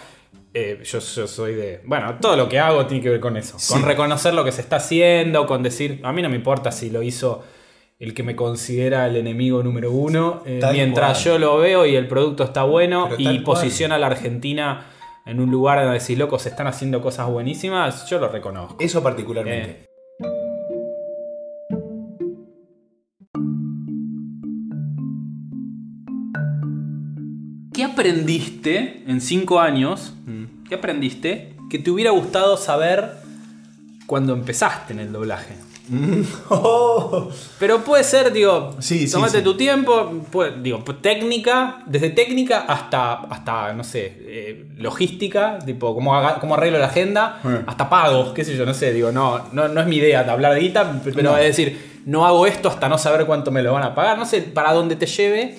Eh, yo, yo soy de... Bueno, todo lo que hago tiene que ver con eso, Sí. con reconocer lo que se está haciendo, con decir, a mí no me importa si lo hizo el que me considera el enemigo número uno, eh, mientras yo lo veo y el producto está bueno y cual. posiciona a la Argentina en un lugar donde decir, loco, se están haciendo cosas buenísimas, yo lo reconozco. Eso particularmente. Eh. Aprendiste en cinco años? ¿Qué aprendiste que te hubiera gustado saber cuando empezaste en el doblaje? Oh, Pero puede ser, digo, Sí, sí, tomate sí. tu tiempo, puede- digo, técnica, desde técnica hasta, hasta no sé, eh, logística, tipo, cómo, haga- cómo arreglo la agenda, Eh. hasta pagos, qué sé yo, no sé, digo, no, no, no es mi idea de hablar de guita, pero No. es decir, no hago esto hasta no saber cuánto me lo van a pagar, no sé para dónde te lleve,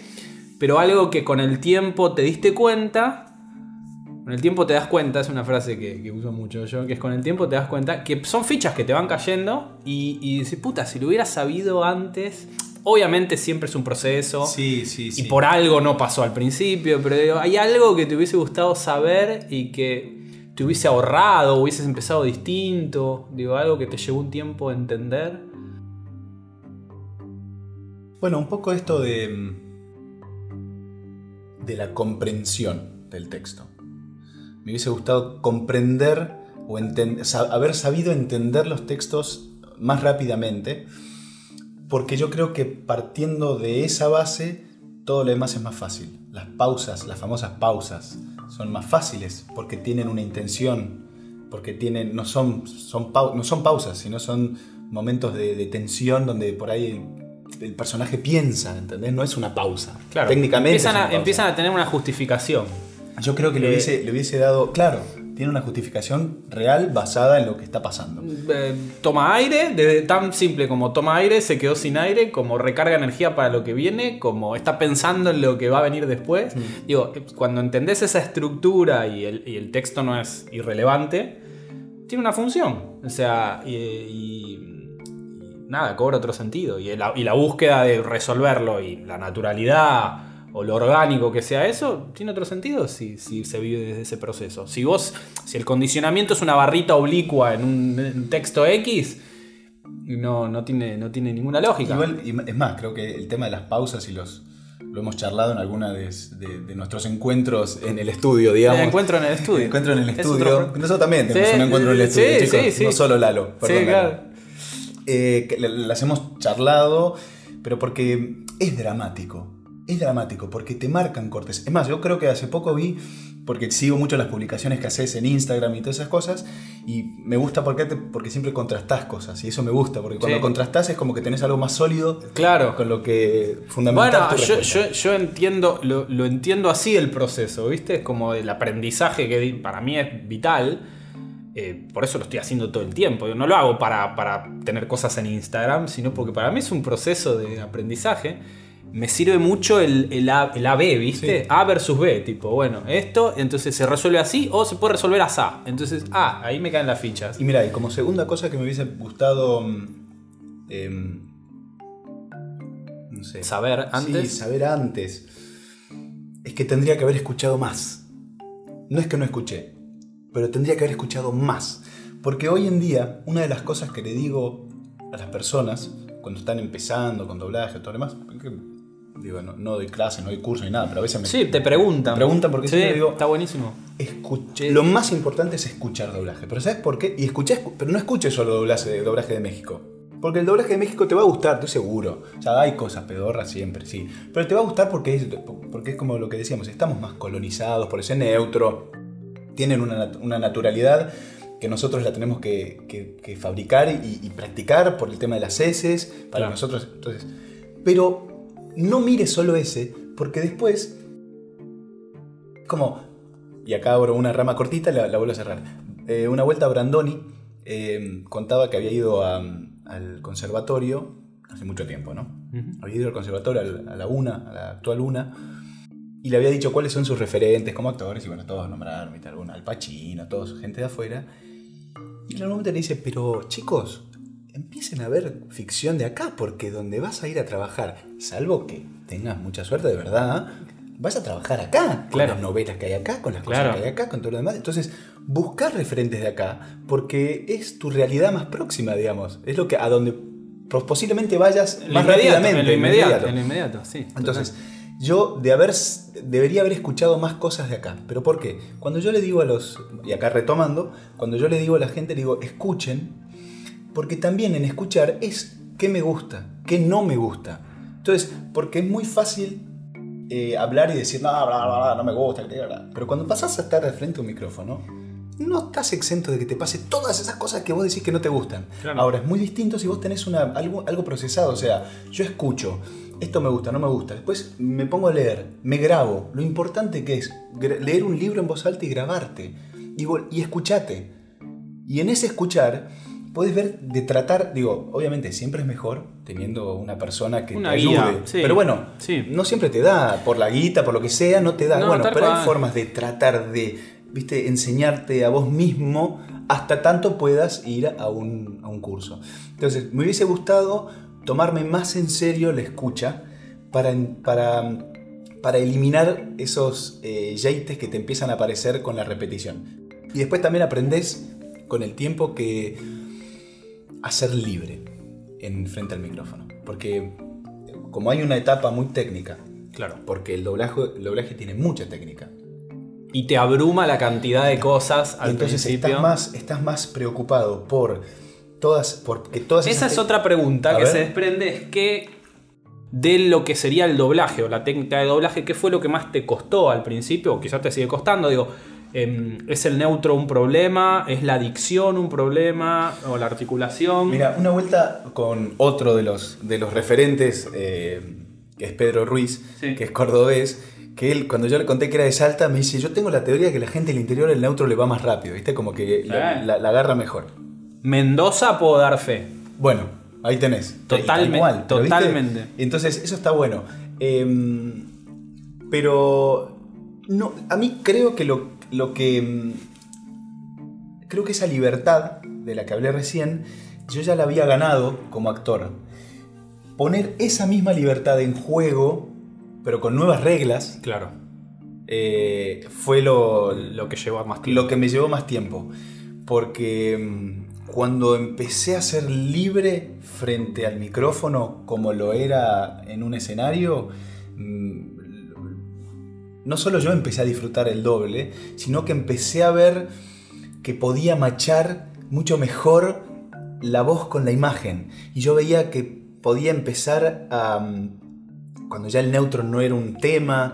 pero algo que con el tiempo te diste cuenta. Con el tiempo te das cuenta, es una frase que, que uso mucho yo, que es con el tiempo te das cuenta que son fichas que te van cayendo y, y dices, puta, si lo hubiera sabido antes, obviamente siempre es un proceso sí, sí, sí. y por algo no pasó al principio, pero digo, hay algo que te hubiese gustado saber y que te hubiese ahorrado, hubieses empezado distinto, digo, algo que te llevó un tiempo a entender. Bueno, un poco esto de. De la comprensión del texto. Me hubiese gustado comprender o haber sabido entender los textos más rápidamente, porque yo creo que partiendo de esa base, todo lo demás es más fácil. Las pausas, las famosas pausas, son más fáciles porque tienen una intención, porque tienen, no, son, son no son pausas, sino son momentos de, de tensión donde por ahí el, personaje piensa, ¿entendés? No es una pausa. Claro, Técnicamente. empiezan, a, pausa. empiezan a tener una justificación. Yo creo que le Eh, hubiese, le hubiese dado, claro, tiene una justificación real basada en lo que está pasando. Eh, toma aire, desde tan simple como toma aire, se quedó sin aire, como recarga energía para lo que viene, como está pensando en lo que va a venir después. Digo, eh, cuando entendés esa estructura y el, y el texto no es irrelevante, tiene una función. O sea, y nada, cobra otro sentido. Y la, y la búsqueda de resolverlo y la naturalidad o lo orgánico que sea eso, tiene otro sentido si, si se vive desde ese proceso. Si vos, si el condicionamiento es una barrita oblicua en un, en texto X, no, no, tiene, no tiene ninguna lógica. Igual, es más, creo que el tema de las pausas y los. Lo hemos charlado en alguna de, de- de nuestros encuentros en el estudio, digamos. El encuentro en el estudio. El encuentro en el Es estudio. otro- Nosotros también tenemos Sí, un encuentro en el estudio, sí, chicos. sí. No solo Lalo. Sí, Perdón, Lalo. Eh, que las hemos charlado, pero porque es dramático. Es dramático, porque te marcan cortes. Es más, yo creo que hace poco vi, porque sigo mucho las publicaciones que haces en Instagram y todas esas cosas, y me gusta porque, te- porque siempre contrastás cosas, y eso me gusta, porque cuando Sí. contrastás es como que tenés algo más sólido Claro. con lo que fundamental Bueno, yo, yo, yo entiendo, lo, lo entiendo así el proceso, ¿viste? Es como el aprendizaje que para mí es vital. Eh, por eso lo estoy haciendo todo el tiempo. Yo no lo hago para, para tener cosas en Instagram, sino porque para mí es un proceso de aprendizaje. Me sirve mucho el, el, A, el AB, ¿viste? Sí. A versus B, tipo, bueno, esto, entonces se resuelve así o se puede resolver así. Entonces, ah, ahí me caen las fichas. Y mira, y como segunda cosa que me hubiese gustado. mm, em, no sé. Saber antes. Sí, saber antes. Es que tendría que haber escuchado más. No es que no escuché, pero tendría que haber escuchado más. Porque hoy en día, una de las cosas que le digo a las personas cuando están empezando con doblaje, todo lo demás, digo, no, no doy clase, no doy curso ni nada, pero a veces me Sí, te preguntan. Me preguntan porque sí, siempre digo- está buenísimo. escuch- lo más importante es escuchar doblaje. Pero ¿sabes por qué? Y escuchar, pero no escuches solo doblaje, doblaje de México. Porque el doblaje de México te va a gustar, estoy seguro. O sea, hay cosas pedorras siempre, sí. Pero te va a gustar porque es, porque es como lo que decíamos, estamos más colonizados por ese neutro. Tienen una, una naturalidad que nosotros la tenemos que, que- que fabricar y, y practicar por el tema de las heces, para Claro. nosotros. Entonces, pero no mires solo ese, porque después como, y acá abro una rama cortita, la, la vuelvo a cerrar. Eh, una vuelta a Brandoni eh, contaba que había ido a- al conservatorio hace mucho tiempo, ¿no? Ujú. Había ido al conservatorio al- a la UNA, a la actual UNA, y le había dicho cuáles son sus referentes como actores, y bueno, todos nombraron, ¿viste? Alguna, Al Pacino, todos, gente de afuera. Y en algún momento le dice, pero chicos, empiecen a ver ficción de acá, porque donde vas a ir a trabajar, salvo que tengas mucha suerte de verdad, vas a trabajar acá, con Claro. las novelas que hay acá, con las cosas Claro. que hay acá, con todo lo demás. Entonces, buscar referentes de acá, porque es tu realidad más próxima, digamos. Es lo que a donde pos- posiblemente vayas más inmediato, rápidamente. En lo inmediato, inmediato. en lo inmediato, sí. Entonces, yo de haber, debería haber escuchado más cosas de acá. ¿Pero por qué? Cuando yo le digo a los, y acá retomando, cuando yo le digo a la gente, le digo, escuchen, porque también en escuchar es qué me gusta, qué no me gusta. Entonces, porque es muy fácil eh, hablar y decir, no, bla, bla, bla, no me gusta, bla, bla". pero cuando pasas a estar al frente de un micrófono, no estás exento de que te pase todas esas cosas que vos decís que no te gustan. Claro. Ahora, es muy distinto si vos tenés una, algo, algo procesado, o sea, yo escucho, esto me gusta, no me gusta, después me pongo a leer, me grabo, lo importante que es leer un libro en voz alta y grabarte, y, y escuchate. Y en ese escuchar, puedes ver de tratar, digo, obviamente siempre es mejor teniendo una persona que Una te guía, ayude, sí, pero bueno, sí. no siempre te da, por la guita, por lo que sea, no te da. No, bueno, pero hay formas de tratar de, viste, enseñarte a vos mismo hasta tanto puedas ir a un, a un curso. Entonces, me hubiese gustado tomarme más en serio la escucha para, para, para eliminar esos eh, yeites que te empiezan a aparecer con la repetición. Y después también aprendes con el tiempo que a ser libre en frente al micrófono. Porque como hay una etapa muy técnica, Claro. porque el doblaje, el doblaje tiene mucha técnica. Y te abruma la cantidad de cosas al entonces principio. estás más, estás más preocupado por todas, porque todas Esa es otra pregunta que ver. se desprende, es que de lo que sería el doblaje o la técnica de doblaje, ¿qué fue lo que más te costó al principio? O quizás te sigue costando, digo, em, ¿es el neutro un problema? ¿Es la dicción un problema? ¿O la articulación? Mira, una vuelta con otro de los, de los referentes, eh, que es Pedro Ruiz, Sí. que es cordobés, que él, cuando yo le conté que era de Salta, me dice, yo tengo la teoría de que la gente del interior el neutro le va más rápido, ¿viste? Como que la, Sí. la- la agarra mejor. Mendoza puedo dar fe. Bueno, ahí tenés. Totalme- Tal cual, pero, ¿viste? totalmente. Entonces, eso está bueno. Em, pero no, a mí creo que lo, lo que. em, Creo que esa libertad de la que hablé recién, yo ya la había ganado como actor. Poner esa misma libertad en juego, pero con nuevas reglas, Claro. eh, fue lo, Lo que llevó más tiempo. lo que me llevó más tiempo. Porque mm, cuando empecé a ser libre frente al micrófono, como lo era en un escenario, mm, no solo yo empecé a disfrutar el doble, sino que empecé a ver que podía machar mucho mejor la voz con la imagen. Y yo veía que podía empezar a... mm, Cuando ya el neutro no era un tema,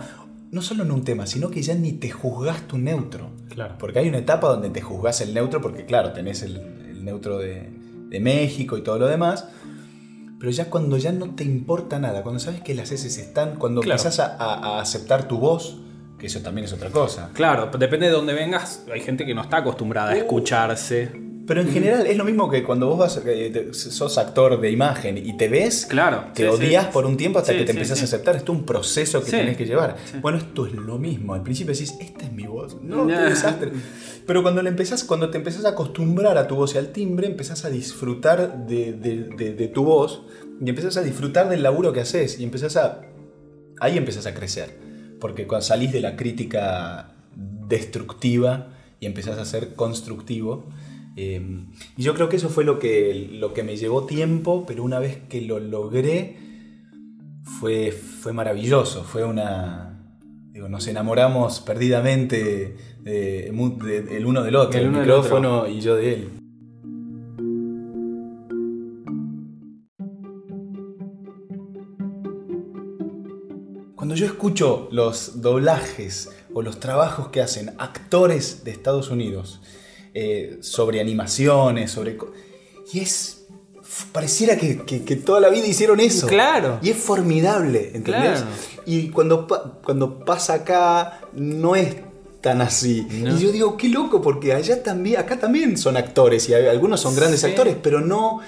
no solo no un tema, sino que ya ni te juzgas tu neutro. Claro. Porque hay una etapa donde te juzgas el neutro, porque claro, tenés el neutro de, de México y todo lo demás. Pero ya cuando ya no te importa nada, cuando sabes que las heces están, cuando Claro. empezás a, a- a aceptar tu voz, que eso también es otra cosa. Claro, depende de dónde vengas. Hay gente que no está acostumbrada a escucharse. Pero en general es lo mismo que cuando vos vas, sos actor de imagen y te ves, Claro. te sí, odias sí. por un tiempo hasta Sí, que te empezás a aceptar. Esto es un proceso que tenés que llevar. Bueno, esto es lo mismo. Al principio decís, esta es mi voz. No, qué desastre. Pero cuando, le empezás, cuando te empezás a acostumbrar a tu voz y al timbre, empezás a disfrutar de, tu voz y empezás a disfrutar del laburo que haces y empezás a... Ahí empezás a crecer. Porque cuando salís de la crítica destructiva y empezás a ser constructivo, Eh, y yo creo que eso fue lo que, lo que me llevó tiempo, pero una vez que lo logré, fue, fue maravilloso. Fue una. Digo, nos enamoramos perdidamente de- de- el uno del otro, El uno micrófono y yo de él. Cuando yo escucho los doblajes o los trabajos que hacen actores de Estados Unidos eh, sobre animaciones, sobre... Y es... Pareciera que, que- que toda la vida hicieron eso. Claro. Y es formidable, ¿entendés? Claro. Y cuando, cuando pasa acá, no es tan así. No. Y yo digo, qué loco, porque allá también, acá también son actores, y algunos son grandes Sí. actores, pero no.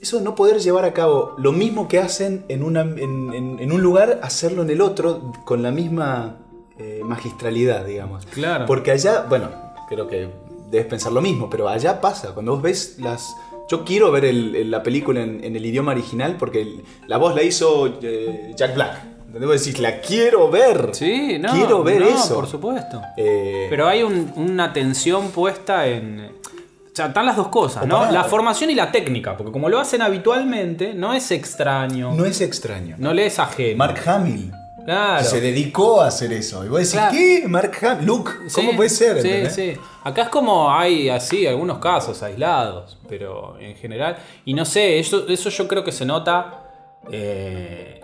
Eso de no poder llevar a cabo lo mismo que hacen en, una, en, en- en un lugar, hacerlo en el otro con la misma eh, magistralidad, digamos. Claro. Porque allá, bueno, creo que debes pensar lo mismo, pero allá pasa. Cuando vos ves las. Yo quiero ver el- el- la película en, en el idioma original porque el- la voz la hizo eh, Jack Black. Vos decís, la quiero ver. Sí, no. Quiero ver no, eso. Por supuesto. Eh, Pero hay un- una atención puesta en. O sea, están las dos cosas, ¿no? La formación y la técnica, porque como lo hacen habitualmente, no es extraño. no es extraño. No le es ajeno. Mark Hamill claro. se dedicó a hacer eso. Y vos decís, Claro. ¿qué? Mark Hamill. Luke, ¿cómo Sí, puede ser? Sí, sí. Acá es como hay así algunos casos aislados, pero en general. Y no sé, eso, eso yo creo que se nota. eh,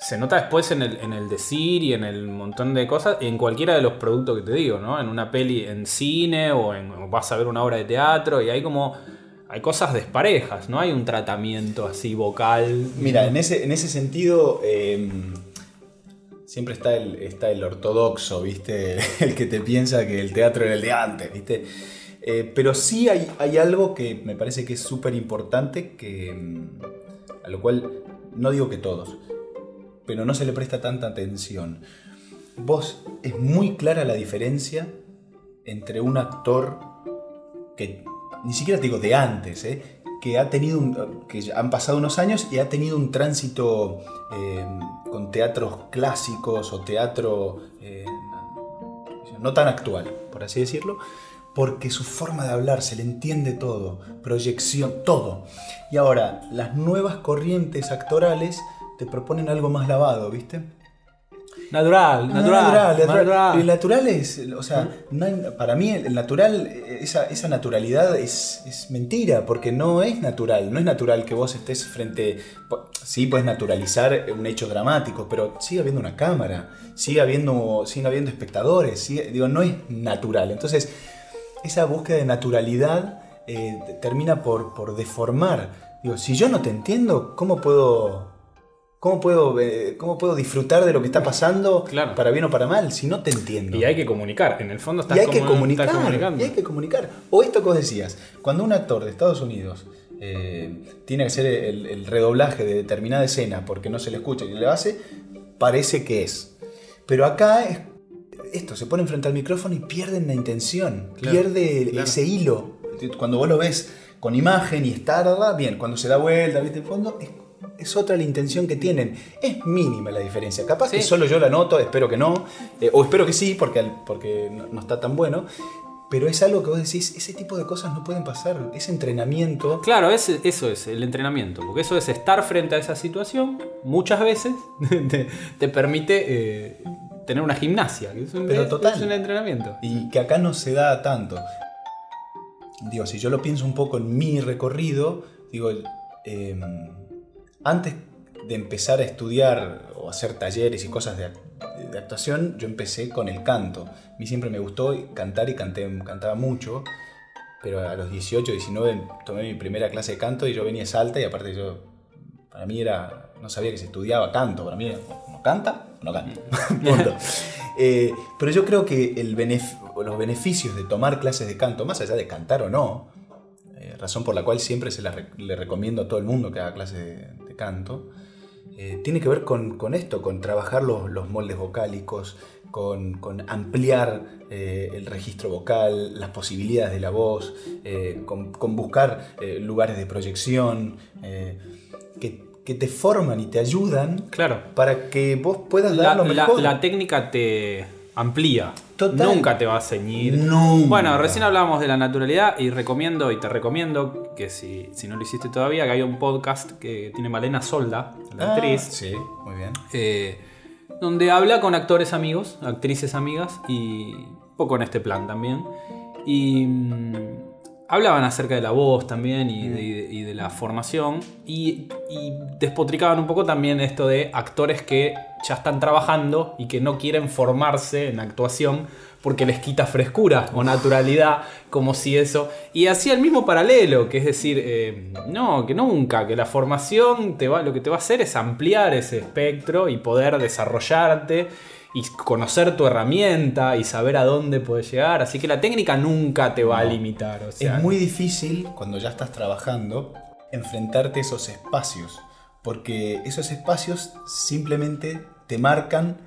se nota después en el, en el decir y en el montón de cosas, en cualquiera de los productos que te digo, ¿no? En una peli en cine o, en, vas a ver una obra de teatro y hay como. Hay cosas desparejas, no hay un tratamiento así vocal. Mira, en ese, en ese sentido, eh, siempre está el, está el ortodoxo, ¿viste? El que te piensa que el teatro era el de antes, ¿viste? Eh, pero sí hay, hay algo que me parece que es súper importante, que, mm, a lo cual no digo que todos, pero no se le presta tanta atención. Vos, es muy clara la diferencia entre un actor que ni siquiera te digo de antes, ¿eh? Que ha tenido un- que han pasado unos años y ha tenido un tránsito eh, con teatros clásicos o teatro eh, no tan actual, por así decirlo, porque su forma de hablar se le entiende todo, proyección, todo. Y ahora, las nuevas corrientes actorales te proponen algo más lavado, ¿viste? Natural, natural, natural, natural. natural. El natural es, o sea, no hay- para mí el natural, esa, esa naturalidad es, es mentira, porque no es natural. No es natural que vos estés frente. Sí, puedes naturalizar un hecho dramático, pero sigue habiendo una cámara, sigue habiendo, sigue habiendo espectadores, sigue- digo, no es natural. Entonces, esa búsqueda de naturalidad eh, termina por, por deformar. Digo, si yo no te entiendo, ¿cómo puedo.? ¿Cómo puedo, eh, ¿Cómo puedo disfrutar de lo que está pasando Claro. para bien o para mal si no te entiendo? Y hay que comunicar, en el fondo estás Y hay que comunicar. estás comunicando. Y hay que comunicar. O esto que vos decías, cuando un actor de Estados Unidos eh, tiene que hacer el, el redoblaje de determinada escena porque no se le escucha y lo hace, parece que es. Pero acá es esto, se pone frente al micrófono y pierden la intención, Claro, pierde claro. ese hilo. Cuando vos lo ves con imagen y está, bien, cuando se da vuelta, viste el fondo, es, es otra la intención que tienen. Es mínima la diferencia. Capaz que Sí. solo yo la noto, espero que no, eh, o espero que sí, porque, porque no, no está tan bueno. Pero es algo que vos decís, ese tipo de cosas no pueden pasar. Ese entrenamiento. Claro, ese- eso es el entrenamiento, porque eso es estar frente a esa situación, muchas veces te, te permite eh, tener una gimnasia, que es un, Pero es- total. es un entrenamiento. Y que acá no se da tanto. Digo, si yo lo pienso un poco en mi recorrido, digo, eh, antes de empezar a estudiar o hacer talleres y cosas de, act- de actuación, yo empecé con el canto. A mí siempre me gustó cantar y canté, cantaba mucho, pero a los 18, 19 tomé mi primera clase de canto y yo venía a Salta y aparte yo, para mí era, no sabía que se estudiaba canto, para mí era, no canta, no canta. Punto. Eh, pero yo creo que el benef- los beneficios de tomar clases de canto, más allá de cantar o no, eh, razón por la cual siempre se la re- le recomiendo a todo el mundo que haga clases de canto, eh, tiene que ver con, con esto, con trabajar los, los moldes vocálicos, con, con ampliar eh, el registro vocal, las posibilidades de la voz, eh, con, con buscar lugares de proyección que, que te forman y te ayudan Claro. para que vos puedas La, dar lo la- mejor. la técnica te amplía. Total. Nunca te va a ceñir. Nunca. Bueno, recién hablábamos de la naturalidad y recomiendo, y te recomiendo, que si, si no lo hiciste todavía, que hay un podcast que tiene Malena Solda, la Ah, actriz, Sí, muy bien. eh, donde habla con actores amigos, actrices amigas, y un poco en este plan también. Y mm, hablaban acerca de la voz también y de, y de- y de la formación, y, y despotricaban un poco también esto de actores que ya están trabajando y que no quieren formarse en actuación porque les quita frescura o naturalidad, como si eso... Y hacía el mismo paralelo, que es decir, eh, no, que nunca, que la formación te va, lo que te va a hacer es ampliar ese espectro y poder desarrollarte y conocer tu herramienta y saber a dónde puedes llegar. Así que la técnica nunca te va a limitar. O sea, es muy difícil cuando ya estás trabajando enfrentarte a esos espacios, porque esos espacios simplemente te marcan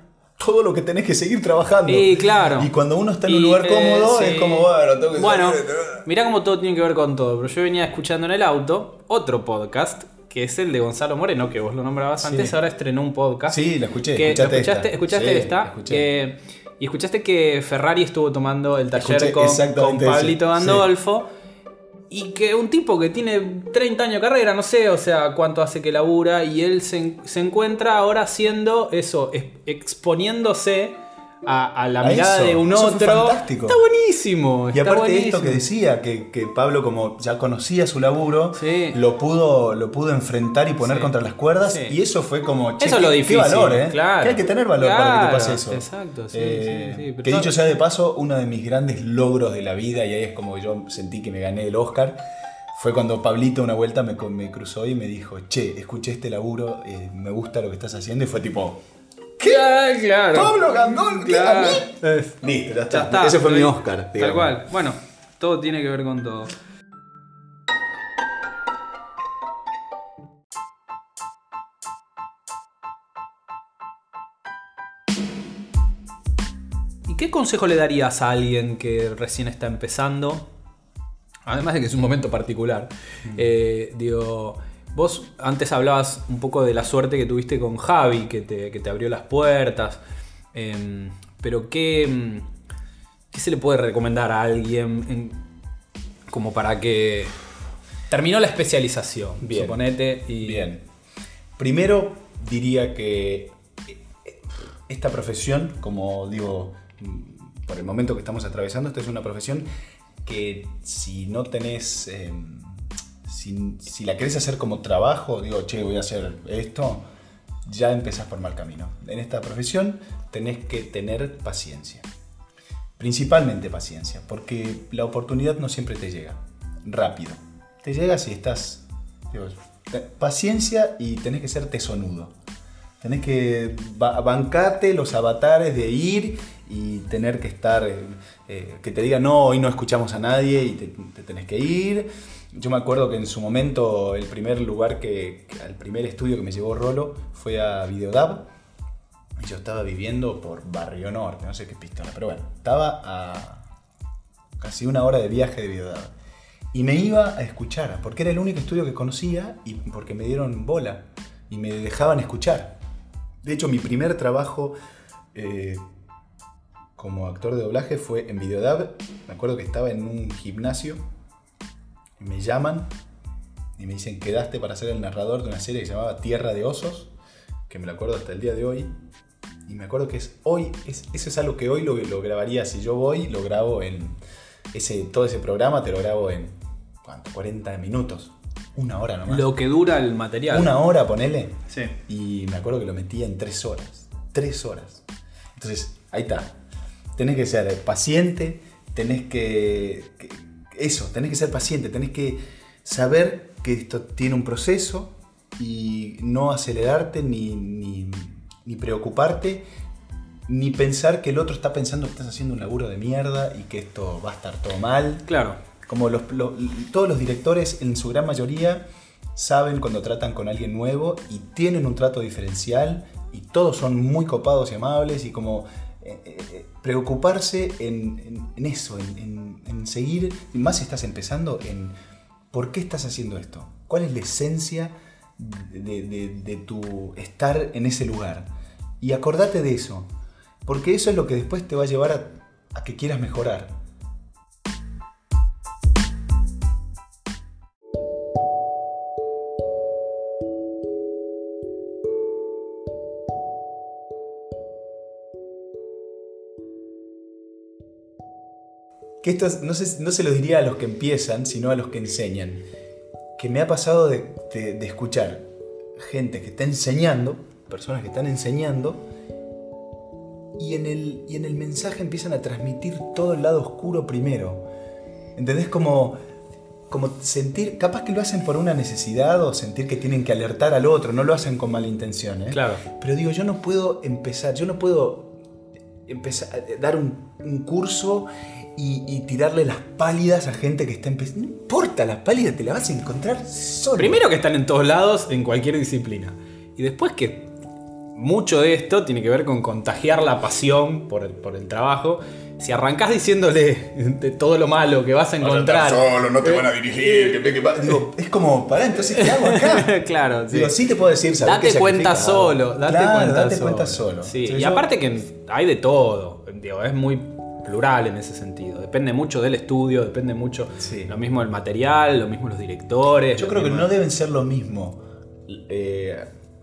todo lo que tenés que seguir trabajando. Sí, claro. Y cuando uno está en un Y, lugar eh, cómodo, sí. es como, bueno, tengo que Bueno, salir". mirá cómo todo tiene que ver con todo. Pero yo venía escuchando en el auto otro podcast, que es el de Gonzalo Moreno, que vos lo nombrabas Sí. antes. Ahora estrenó un podcast. Sí, lo escuché, Que, escuchaste ¿Escuchaste, esta. escuchaste Sí, esta? la escuché. Eh, y escuchaste que Ferrari estuvo tomando el taller con, con Pablito sí. Gandolfo. Y que un tipo que tiene 30 años de carrera, no sé, o sea, cuánto hace que labura, y él se, se encuentra ahora haciendo eso, es- exponiéndose a, a la A mirada eso, de un eso otro. fantástico. Está buenísimo. Y está aparte de esto que decía, que, que Pablo como ya conocía su laburo, Sí. lo, pudo, lo pudo enfrentar y poner Sí. contra las cuerdas. Sí. Y eso fue como, che, Eso es lo qué difícil, valor, ¿eh? claro. Que hay que tener valor para que te pase eso. exacto, sí, Eh, sí, sí, pero que dicho sea de paso, uno de mis grandes logros de la vida, y ahí es como yo sentí que me gané el Oscar, fue cuando Pablito una vuelta me, me cruzó y me dijo, che, escuché este laburo, eh, me gusta lo que estás haciendo, y fue tipo, Claro, claro. Pablo Gandol, ¿qué? Claro. ¿A mí? Es- Listo, ya Ya está. Ese fue mi Oscar. Tal digamos. cual. Bueno, todo tiene que ver con todo. ¿Y qué consejo le darías a alguien que recién está empezando? Además de que es un momento particular. Eh, digo, vos antes hablabas un poco de la suerte que tuviste con Javi, que te, que te abrió las puertas. Em, pero ¿qué, mm, ¿qué se le puede recomendar a alguien en- como para que terminó la especialización? Bien. Suponete. Y, Bien. Primero diría que eh, esta profesión, como digo, por el momento que estamos atravesando, esta es una profesión que si no tenés, eh, si, la querés hacer como trabajo, digo, che, voy a hacer esto, ya empezás por mal camino. En esta profesión tenés que tener paciencia. Principalmente paciencia, porque la oportunidad no siempre te llega rápido. Te llega si estás. paciencia y tenés que ser tesonudo. Tenés que ba- bancarte los avatares de ir y tener que estar. eh, eh, que te digan, no, hoy no escuchamos a nadie y te tenés que ir. Yo me acuerdo que en su momento el primer lugar que. el primer estudio que me llevó Rolo fue a Videodab. Y yo estaba viviendo por Barrio Norte, no sé qué pistola, pero bueno, estaba a casi una hora de viaje de Videodab. Y me iba a escuchar, porque era el único estudio que conocía y porque me dieron bola y me dejaban escuchar. De hecho, mi primer trabajo eh, como actor de doblaje fue en Videodab. Me acuerdo que estaba en un gimnasio me llaman y me dicen, quedaste para ser el narrador de una serie que se llamaba Tierra de Osos, que me lo acuerdo hasta el día de hoy. Y me acuerdo que es hoy, es, eso es algo que hoy lo, lo grabaría. Si yo voy, lo grabo en. Ese, todo ese programa te lo grabo en. ¿Cuánto? 40 minutos. Una hora nomás. Lo que dura el material. Una hora, ponele. Sí. Y me acuerdo que lo metía en tres horas. Tres horas. Entonces, ahí está. Tenés que ser paciente, tenés que, que- Eso, tenés que ser paciente, tenés que saber que esto tiene un proceso y no acelerarte ni, ni, ni preocuparte, ni pensar que el otro está pensando que estás haciendo un laburo de mierda y que esto va a estar todo mal. Claro. Como los, todos los directores, en su gran mayoría, saben cuando tratan con alguien nuevo y tienen un trato diferencial y todos son muy copados y amables y como eh, eh, eh, preocuparse en, eso, en, en- seguir, más si estás empezando, en por qué estás haciendo esto, cuál es la esencia de tu estar en ese lugar. Y acordate de eso. Porque eso es lo que después te va a llevar a, a que quieras mejorar. Que esto es- no, sé- no se lo diría a los que empiezan, sino a los que enseñan. Que me ha pasado de, de- de escuchar gente que está enseñando, personas que están enseñando, y en, el, y en el mensaje empiezan a transmitir todo el lado oscuro primero. ¿Entendés? Como, como sentir, capaz que lo hacen por una necesidad o sentir que tienen que alertar al otro, no lo hacen con mala intención. ¿eh? Claro. Pero digo, yo no puedo empezar, yo no puedo empezar a dar un, curso y, tirarle las pálidas a gente que está empezando. No importa, las pálidas te las vas a encontrar solo. Primero que están en todos lados, en cualquier disciplina. Y después que mucho de esto tiene que ver con contagiar la pasión por el trabajo. Si arrancás diciéndole de todo lo malo que vas a encontrar. solo, no te van a dirigir. que- que- que- Digo, es como, pará, entonces, ¿qué hago acá? claro, sí. Digo, sí te puedo decir, ¿sabes Date cuenta solo, date Claro, cuenta date solo. cuenta solo. Sí, Entonces y yo- aparte que hay de todo, digo, es muy plural en ese sentido. Depende mucho del estudio, depende mucho Sí. lo mismo del material, lo mismo los directores. Yo creo que no deben ser lo mismo eh,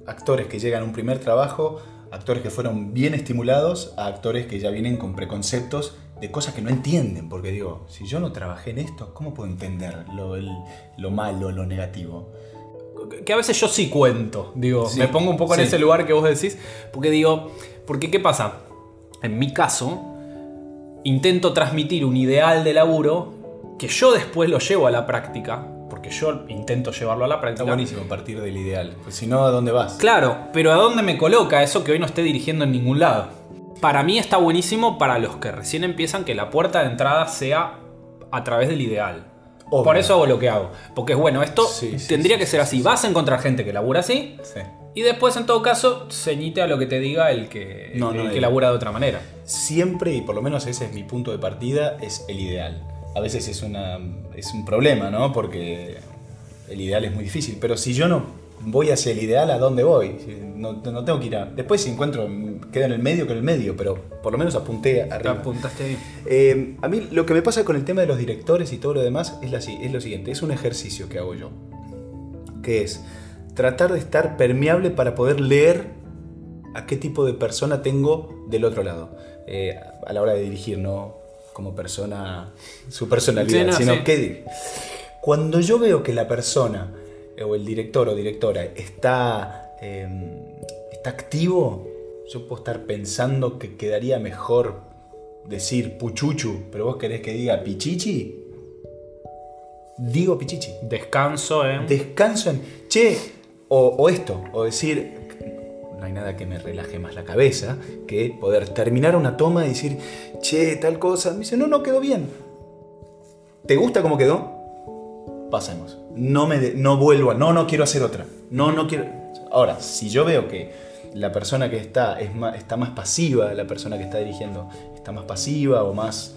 actores que llegan a un primer trabajo, actores que fueron bien estimulados, a actores que ya vienen con preconceptos de cosas que no entienden. Porque digo, si yo no trabajé en esto, ¿cómo puedo entender lo, el- lo malo, lo negativo? que a veces yo sí cuento, digo, Sí, me pongo un poco en ese lugar que vos decís, porque digo, porque ¿qué pasa? En mi caso, intento transmitir un ideal de laburo que yo después lo llevo a la práctica, porque yo intento llevarlo a la Está práctica. buenísimo partir del ideal. Pues si no, ¿a dónde vas? Claro, pero ¿a dónde me coloca eso que hoy no esté dirigiendo en ningún lado? Para mí está buenísimo para los que recién empiezan que la puerta de entrada sea a través del ideal. Obvio. Por eso hago lo que hago. Porque es bueno, esto Sí, sí, tendría sí, que ser así. Vas a encontrar gente que labura así. Sí. Y después, en todo caso, ceñite a lo que te diga el que, No, el no, que el- labura de otra manera. Siempre, y por lo menos ese es mi punto de partida, es el ideal. A veces es, una, es un problema, ¿no? Porque el ideal es muy difícil. Pero si yo no voy hacia el ideal, ¿a dónde voy? No, no tengo que ir a... Después si encuentro, queda en el medio, que en el medio, pero por lo menos apunté Te arriba. apuntaste ahí. Eh, a mí lo que me pasa con el tema de los directores y todo lo demás es, la es lo siguiente, es un ejercicio que hago yo, que es tratar de estar permeable para poder leer a qué tipo de persona tengo del otro lado, Eh, a la hora de dirigir, no como persona, su personalidad, Sí, no, sino sí. que cuando yo veo que la persona eh, o el director o directora está, eh, está activo, yo puedo estar pensando que quedaría mejor decir puchuchu, pero vos querés que diga pichichi, digo pichichi. Descanso en. Descanso en, che, o, o esto, o decir, no hay nada que me relaje más la cabeza que poder terminar una toma y decir, che, tal cosa. Me dice, no, no, quedó bien. ¿Te gusta cómo quedó? Pasemos. No, me de- no vuelvo a, no, no quiero hacer otra. No, no quiero. Ahora, si yo veo que la persona que está es más, está más pasiva, la persona que está dirigiendo está más pasiva o más,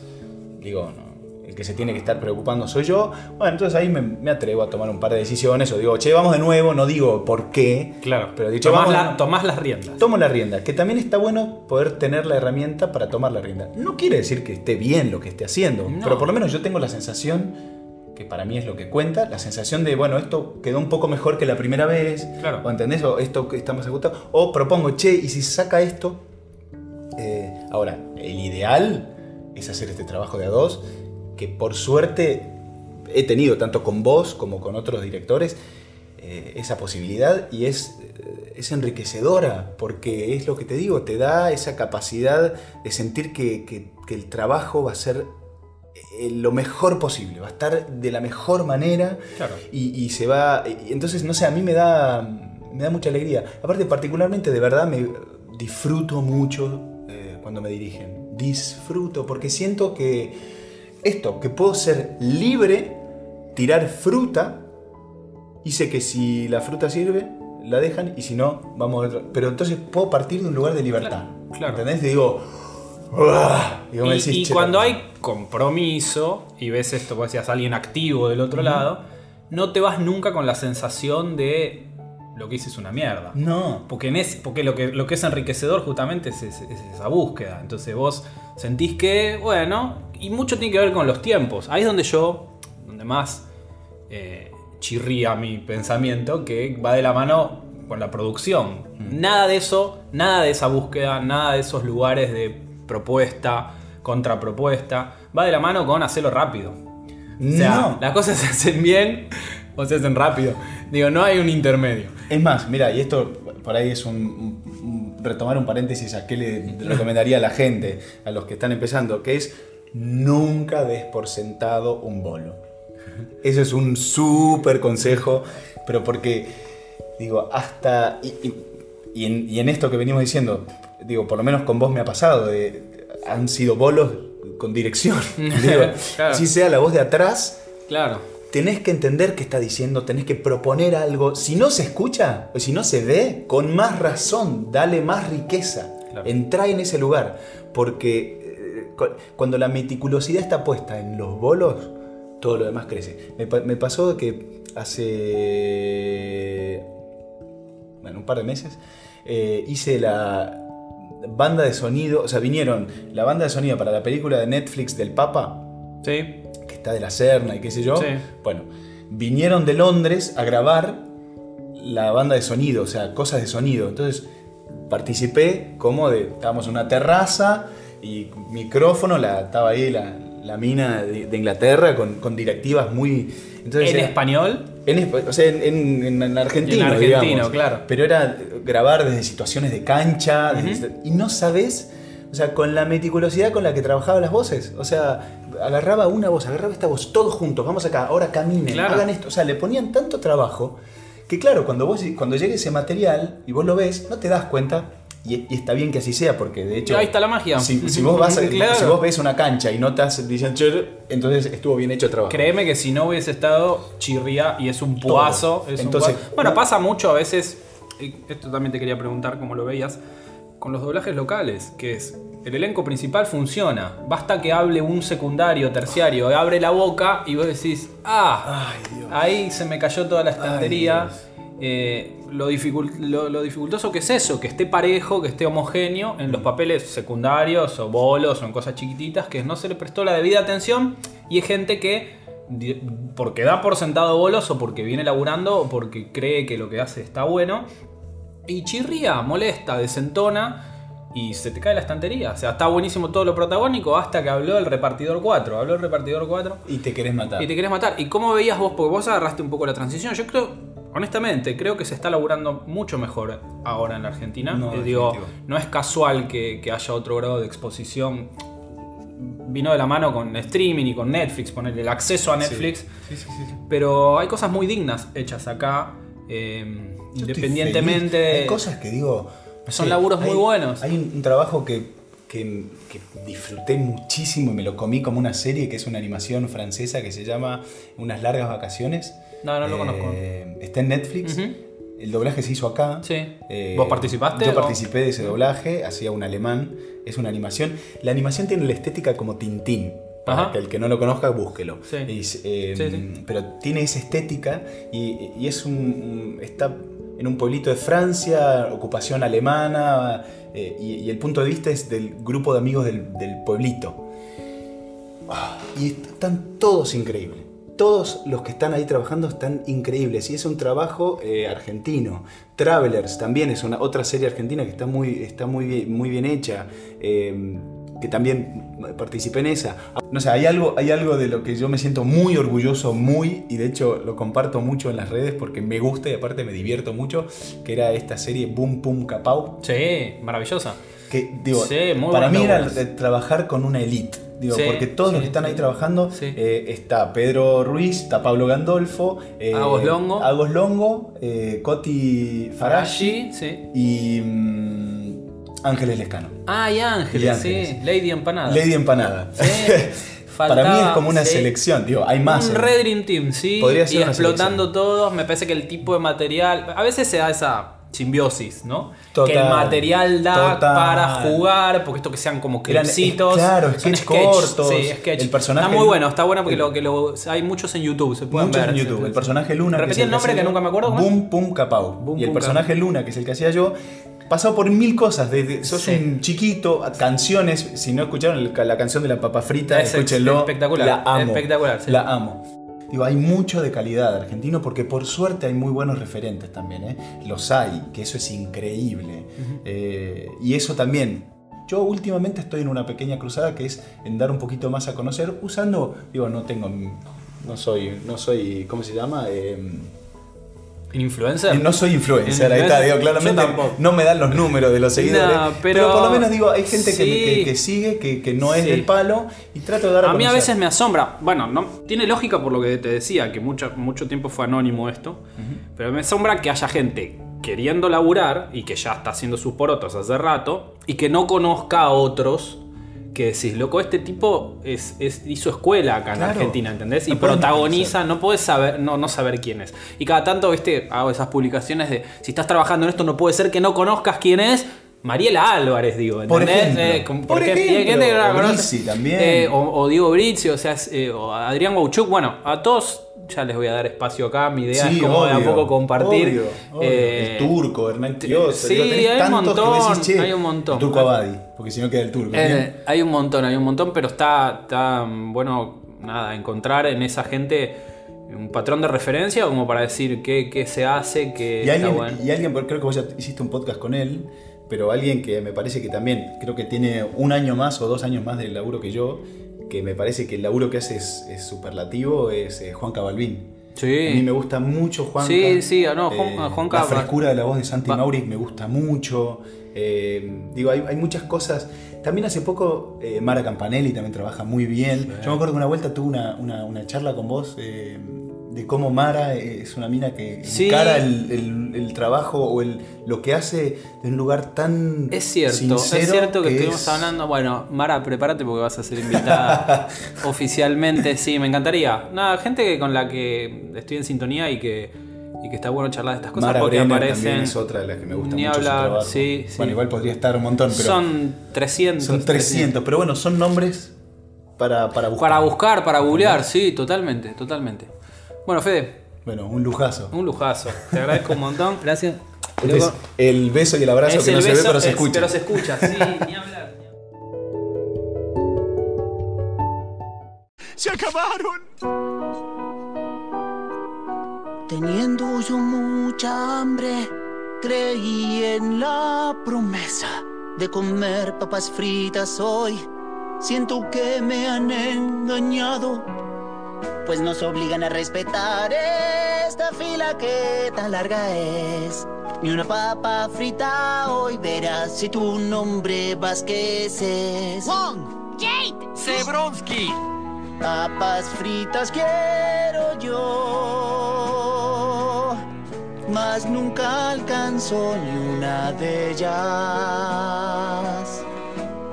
digo, no, el que se tiene que estar preocupando soy yo, bueno, entonces ahí me, me atrevo a tomar un par de decisiones o digo, che, vamos de nuevo, no digo por qué, Claro, pero dicho, tomás, vamos, la- tomás las riendas. tomo la rienda, que también está bueno poder tener la herramienta para tomar la rienda. No quiere decir que esté bien lo que esté haciendo, No. pero por lo menos yo tengo la sensación, que para mí es lo que cuenta, la sensación de, bueno, esto quedó un poco mejor que la primera vez, Claro. o entendés, o esto está más ajustado, o propongo, che, y si se saca esto, Eh, ahora, el ideal es hacer este trabajo de a dos, que por suerte he tenido tanto con vos como con otros directores eh, esa posibilidad y es, eh, es enriquecedora porque es lo que te digo, te da esa capacidad de sentir que, que- que el trabajo va a ser eh, lo mejor posible, va a estar de la mejor manera Claro. y, y se va. y entonces, no sé, a mí me da, me da mucha alegría. Aparte, particularmente, de verdad, me disfruto mucho eh, cuando me dirigen. Disfruto, porque siento que esto, que puedo ser libre, tirar fruta, y sé que si la fruta sirve, la dejan, y si no, vamos a otro. Pero entonces puedo partir de un lugar de libertad. Claro, claro. ¿Entendés? Y digo. Y Y, decís, y "Che, cuando tal". hay compromiso y ves esto, vos decías alguien activo del otro lado, no te vas nunca con la sensación de lo que hice es una mierda. No. Porque, en es, porque lo, que, lo que es enriquecedor justamente es, es- es esa búsqueda. Entonces vos sentís que, bueno, y mucho tiene que ver con los tiempos. Ahí es donde yo, donde más eh, chirría mi pensamiento, que va de la mano con la producción. Nada de eso, nada de esa búsqueda, nada de esos lugares de propuesta, contrapropuesta, va de la mano con hacerlo rápido. O sea, No. las cosas se hacen bien o se hacen rápido. Digo, no hay un intermedio. Es más, mira, y esto por ahí es un, un- retomar un paréntesis a qué le recomendaría a la gente, a los que están empezando, que es nunca des por sentado un bolo. Eso es un súper consejo, pero porque, digo, hasta... Y, y- y en, y en esto que venimos diciendo, digo, por lo menos con vos me ha pasado, de, han sido bolos con dirección. Digo, Claro. Si sea la voz de atrás, Claro. Tenés que entender qué está diciendo, tenés que proponer algo. Si no se escucha o si no se ve, con más razón, dale más riqueza. Claro. Entra en ese lugar. Porque eh, cu- cuando la meticulosidad está puesta en los bolos, todo lo demás crece. Me pasó que hace. Bueno, un par de meses. eh, hice la banda de sonido. O sea, vinieron la banda de sonido para la película de Netflix del Papa Sí. Está de la Serna y qué sé yo. Sí. Bueno, vinieron de Londres a grabar la banda de sonido, o sea, cosas de sonido. Entonces participé como de, estábamos en una terraza y micrófono, la, estaba ahí la, la mina de, de Inglaterra con, con directivas muy... Entonces ¿En era- español? en, o sea, en, en- en argentino, En argentino, digamos. claro. Pero era grabar desde situaciones de cancha desde- y no sabes, o sea, con la meticulosidad con la que trabajaba las voces. O sea, agarraba una voz, agarraba esta voz, todos juntos, vamos acá, ahora caminen, Claro. hagan esto. O sea, le ponían tanto trabajo que claro, cuando, vos, cuando llegue ese material y vos lo ves, no te das cuenta. Y, y está bien que así sea, porque de hecho. Ahí está la magia. Si, si vos, vas Claro. si vos ves una cancha y no estás diciendo, "Cher", entonces estuvo bien hecho el trabajo. Créeme que si no hubiese estado, chirría y es un puazo. es un Entonces, puazo. bueno, pasa mucho a veces, esto también te quería preguntar cómo lo veías, con los doblajes locales, que es, el elenco principal funciona, basta que hable un secundario, terciario, abre la boca y vos decís, ah, Ay, Dios. ahí se me cayó toda la estantería. Eh, lo, dificult- lo- lo dificultoso que es eso, que esté parejo, que esté homogéneo en los papeles secundarios o bolos o en cosas chiquititas, que no se le prestó la debida atención y hay gente que porque da por sentado bolos o porque viene laburando o porque cree que lo que hace está bueno y chirría, molesta, desentona y se te cae la estantería. O sea, está buenísimo todo lo protagónico hasta que habló el repartidor 4. Habló el repartidor 4 Y te querés matar. y te querés matar. ¿Y cómo veías vos? Porque vos agarraste un poco la transición. Yo creo, honestamente, creo que se está laburando mucho mejor ahora en la Argentina. No, Eh, digo, no es casual que, que haya otro grado de exposición. Vino de la mano con streaming y con Netflix, ponerle el acceso a Netflix. Sí, sí, sí. Pero hay cosas muy dignas hechas acá. eh, independientemente. Hay cosas que digo. Son laburos muy buenos. Hay un, un trabajo que, que- que disfruté muchísimo y me lo comí como una serie que es una animación francesa que se llama Unas largas vacaciones. No, no lo conozco. Está en Netflix. El doblaje se hizo acá. Sí. Eh, ¿Vos participaste Yo o- participé de ese doblaje, hacía un alemán, es una animación. La animación tiene la estética como Tintín. Para Ajá. que el que no lo conozca, búsquelo. Sí. Eh, Sí, sí. Pero tiene esa estética y, y es un, un- está en un pueblito de Francia, ocupación alemana, eh, y, el punto de vista es del grupo de amigos del, pueblito. Ah, y están todos increíbles. Todos los que están ahí trabajando están increíbles. Y es un trabajo eh, argentino. Travelers también es una otra serie argentina que está muy, está muy bien hecha. eh, que también participé en esa. No sé, hay algo, hay algo de lo que yo me siento muy orgulloso, muy, y de hecho lo comparto mucho en las redes porque me gusta y aparte me divierto mucho, que era esta serie Boom Pum Capau. Sí, maravillosa. Que, digo, Sí, muy para mí era trabajar con una elite. Digo, Sí, porque todos sí, los que están ahí trabajando, eh, está Pedro Ruiz, está Pablo Gandolfo, eh, Agos Longo. Agos Longo, eh, Coti Farashi y mm, Ángeles Lescano. Ah, y Ángeles, Ángeles. sí. Lady Empanada. Lady Empanada. Sí. Para mí es como una sí. selección, digo, hay más. Un eh. Red Dream Team, sí. Podría ser y explotando todos. Me parece que el tipo de material. A veces se da esa. simbiosis, ¿no? Total, que el material da total. para jugar, porque esto que sean como Eran, clipsitos. eh, claro, sketch cortos, Sí, sketch. el personaje- Está muy bueno, está bueno porque lo, que lo, hay muchos en YouTube, se pueden Muchos ver. en YouTube. El personaje Luna. Repetí el nombre que yo, nunca me acuerdo. Boom Pum Capau. Boom, y el Pum, personaje Luna, que es el que hacía yo, pasado por mil cosas. Desde sos Sí. un chiquito, canciones. Si no escucharon la canción de la papa frita, Es escúchenlo. espectacular, La amo. espectacular, sí. La amo. Digo, hay mucho de calidad argentino porque por suerte hay muy buenos referentes también. ¿eh? Los hay, que eso es increíble. Eh, y eso también. Yo últimamente estoy en una pequeña cruzada que es en dar un poquito más a conocer usando, digo, no tengo, no soy, no soy, ¿cómo se llama? Eh, ¿Influencer? no soy influencer, ahí está, digo, claramente no me dan los números de los seguidores. No, pero, pero- por lo menos digo, hay gente que, sí. que- que sigue, que, que no es Sí. del palo, y trato de dar a, A mí a veces me asombra. Bueno, no tiene lógica por lo que te decía, que mucho, mucho tiempo fue anónimo esto. Pero me asombra que haya gente queriendo laburar y que ya está haciendo sus porotos hace rato y que no conozca a otros que decís, loco, este tipo es, es- hizo escuela acá en Claro. Argentina, ¿entendés? Y No protagoniza, no puedes saber, no, no saber quién es. Y cada tanto, viste, hago esas publicaciones de si estás trabajando en esto, no puede ser que no conozcas quién es. Mariela Álvarez, digo, Por ¿entendés? ejemplo. Eh, como- Por ejemplo. gente la O. Brizzi también. Eh, o, o Diego Brizzi, o sea, eh, o Adrián Wauchuk. Bueno, a todos ya les voy a dar espacio acá. Mi idea Sí, es como de a obvio, poco compartir. obvio, obvio. eh, el turco, Hernán Quiroz. sí, digo, hay un que montón, decís, che, hay un montón. El turco Abadi, porque si no queda el turco. eh, hay un montón, hay un montón, pero está, está mm, bueno, nada, encontrar en esa gente un patrón de referencia como para decir qué, qué se hace, qué Y está alguien, bueno. y alguien, creo que vos ya hiciste un podcast con él, pero alguien que me parece que también, creo que tiene un año más o dos años más del laburo que yo, que me parece que el laburo que hace es, es superlativo, es eh, Juan Cabalvín. Sí. A mí me gusta mucho Juan. Sí, sí, no, Juan- Juanca- La frescura de la voz de Santi Mauriz me gusta mucho. Eh, digo, hay, hay muchas cosas. También hace poco eh, Mara Campanelli también trabaja muy bien. Yo me acuerdo que una vuelta tuve una, una- una charla con vos eh, de cómo Mara es una mina que Sí. encara el, el- el trabajo o el, lo que hace de un lugar tan Es cierto, sincero es cierto que, estuvimos es- hablando. Bueno, Mara, prepárate porque vas a ser invitada oficialmente. Sí, me encantaría. Nada, gente que- con la que estoy en sintonía y que, y que está bueno charlar de estas cosas Mara porque Brenner aparecen. también es otra de las que me gusta Ni mucho hablar, sí, sí. Bueno, igual podría estar un montón, pero son 300. son 300, pero bueno, son nombres para, para buscar. Para buscar, para googlear, sí, totalmente, totalmente. Bueno, Fede, Bueno, un lujazo. un lujazo. Te agradezco un montón. Gracias. Este es el beso y el abrazo Es que el no se ve, pero se es- escucha. Pero se escucha, sí, ni hablar. ¡Se acabaron! Teniendo yo mucha hambre, creí en la promesa de comer papas fritas hoy. Siento que me han engañado, pues nos obligan a respetar esta fila que tan larga es. Ni una papa frita hoy verás si tu nombre Vázquez es. ¡Wong! Jade, ¡Zebronsky! Papas fritas quiero yo, mas nunca alcanzo ni una de ellas.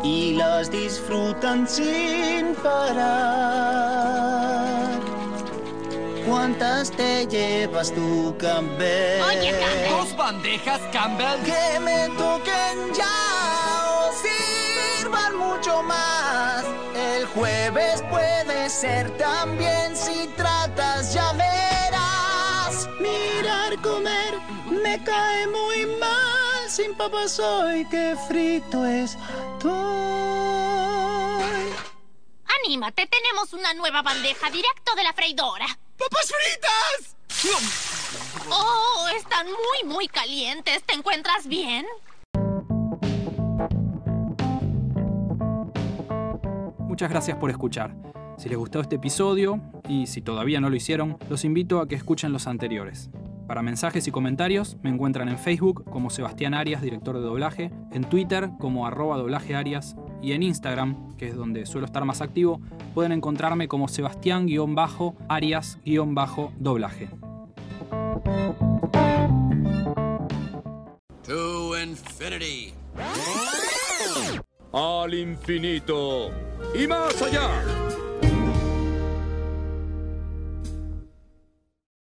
Y las disfrutan sin parar. ¿Cuántas te llevas tú, Campbell? Oye, Campbell. ¡Dos bandejas, Campbell! Que me toquen ya o sirvan mucho más. El jueves puede ser también si tratas, ya verás. Me cae muy mal. Sin papas soy que frito es. anímate, tenemos una nueva bandeja directo de la freidora. ¡Papas fritas! Oh, están muy, muy calientes. ¿Te encuentras bien? Muchas gracias por escuchar. Si les gustó este episodio, y si todavía no lo hicieron, los invito a que escuchen los anteriores. Para mensajes y comentarios me encuentran en Facebook como Sebastián Arias, director de doblaje, en Twitter como arroba doblaje Arias y en Instagram, que es donde suelo estar más activo, pueden encontrarme como Sebastián-Arias-doblaje. To infinity. al infinito y más allá.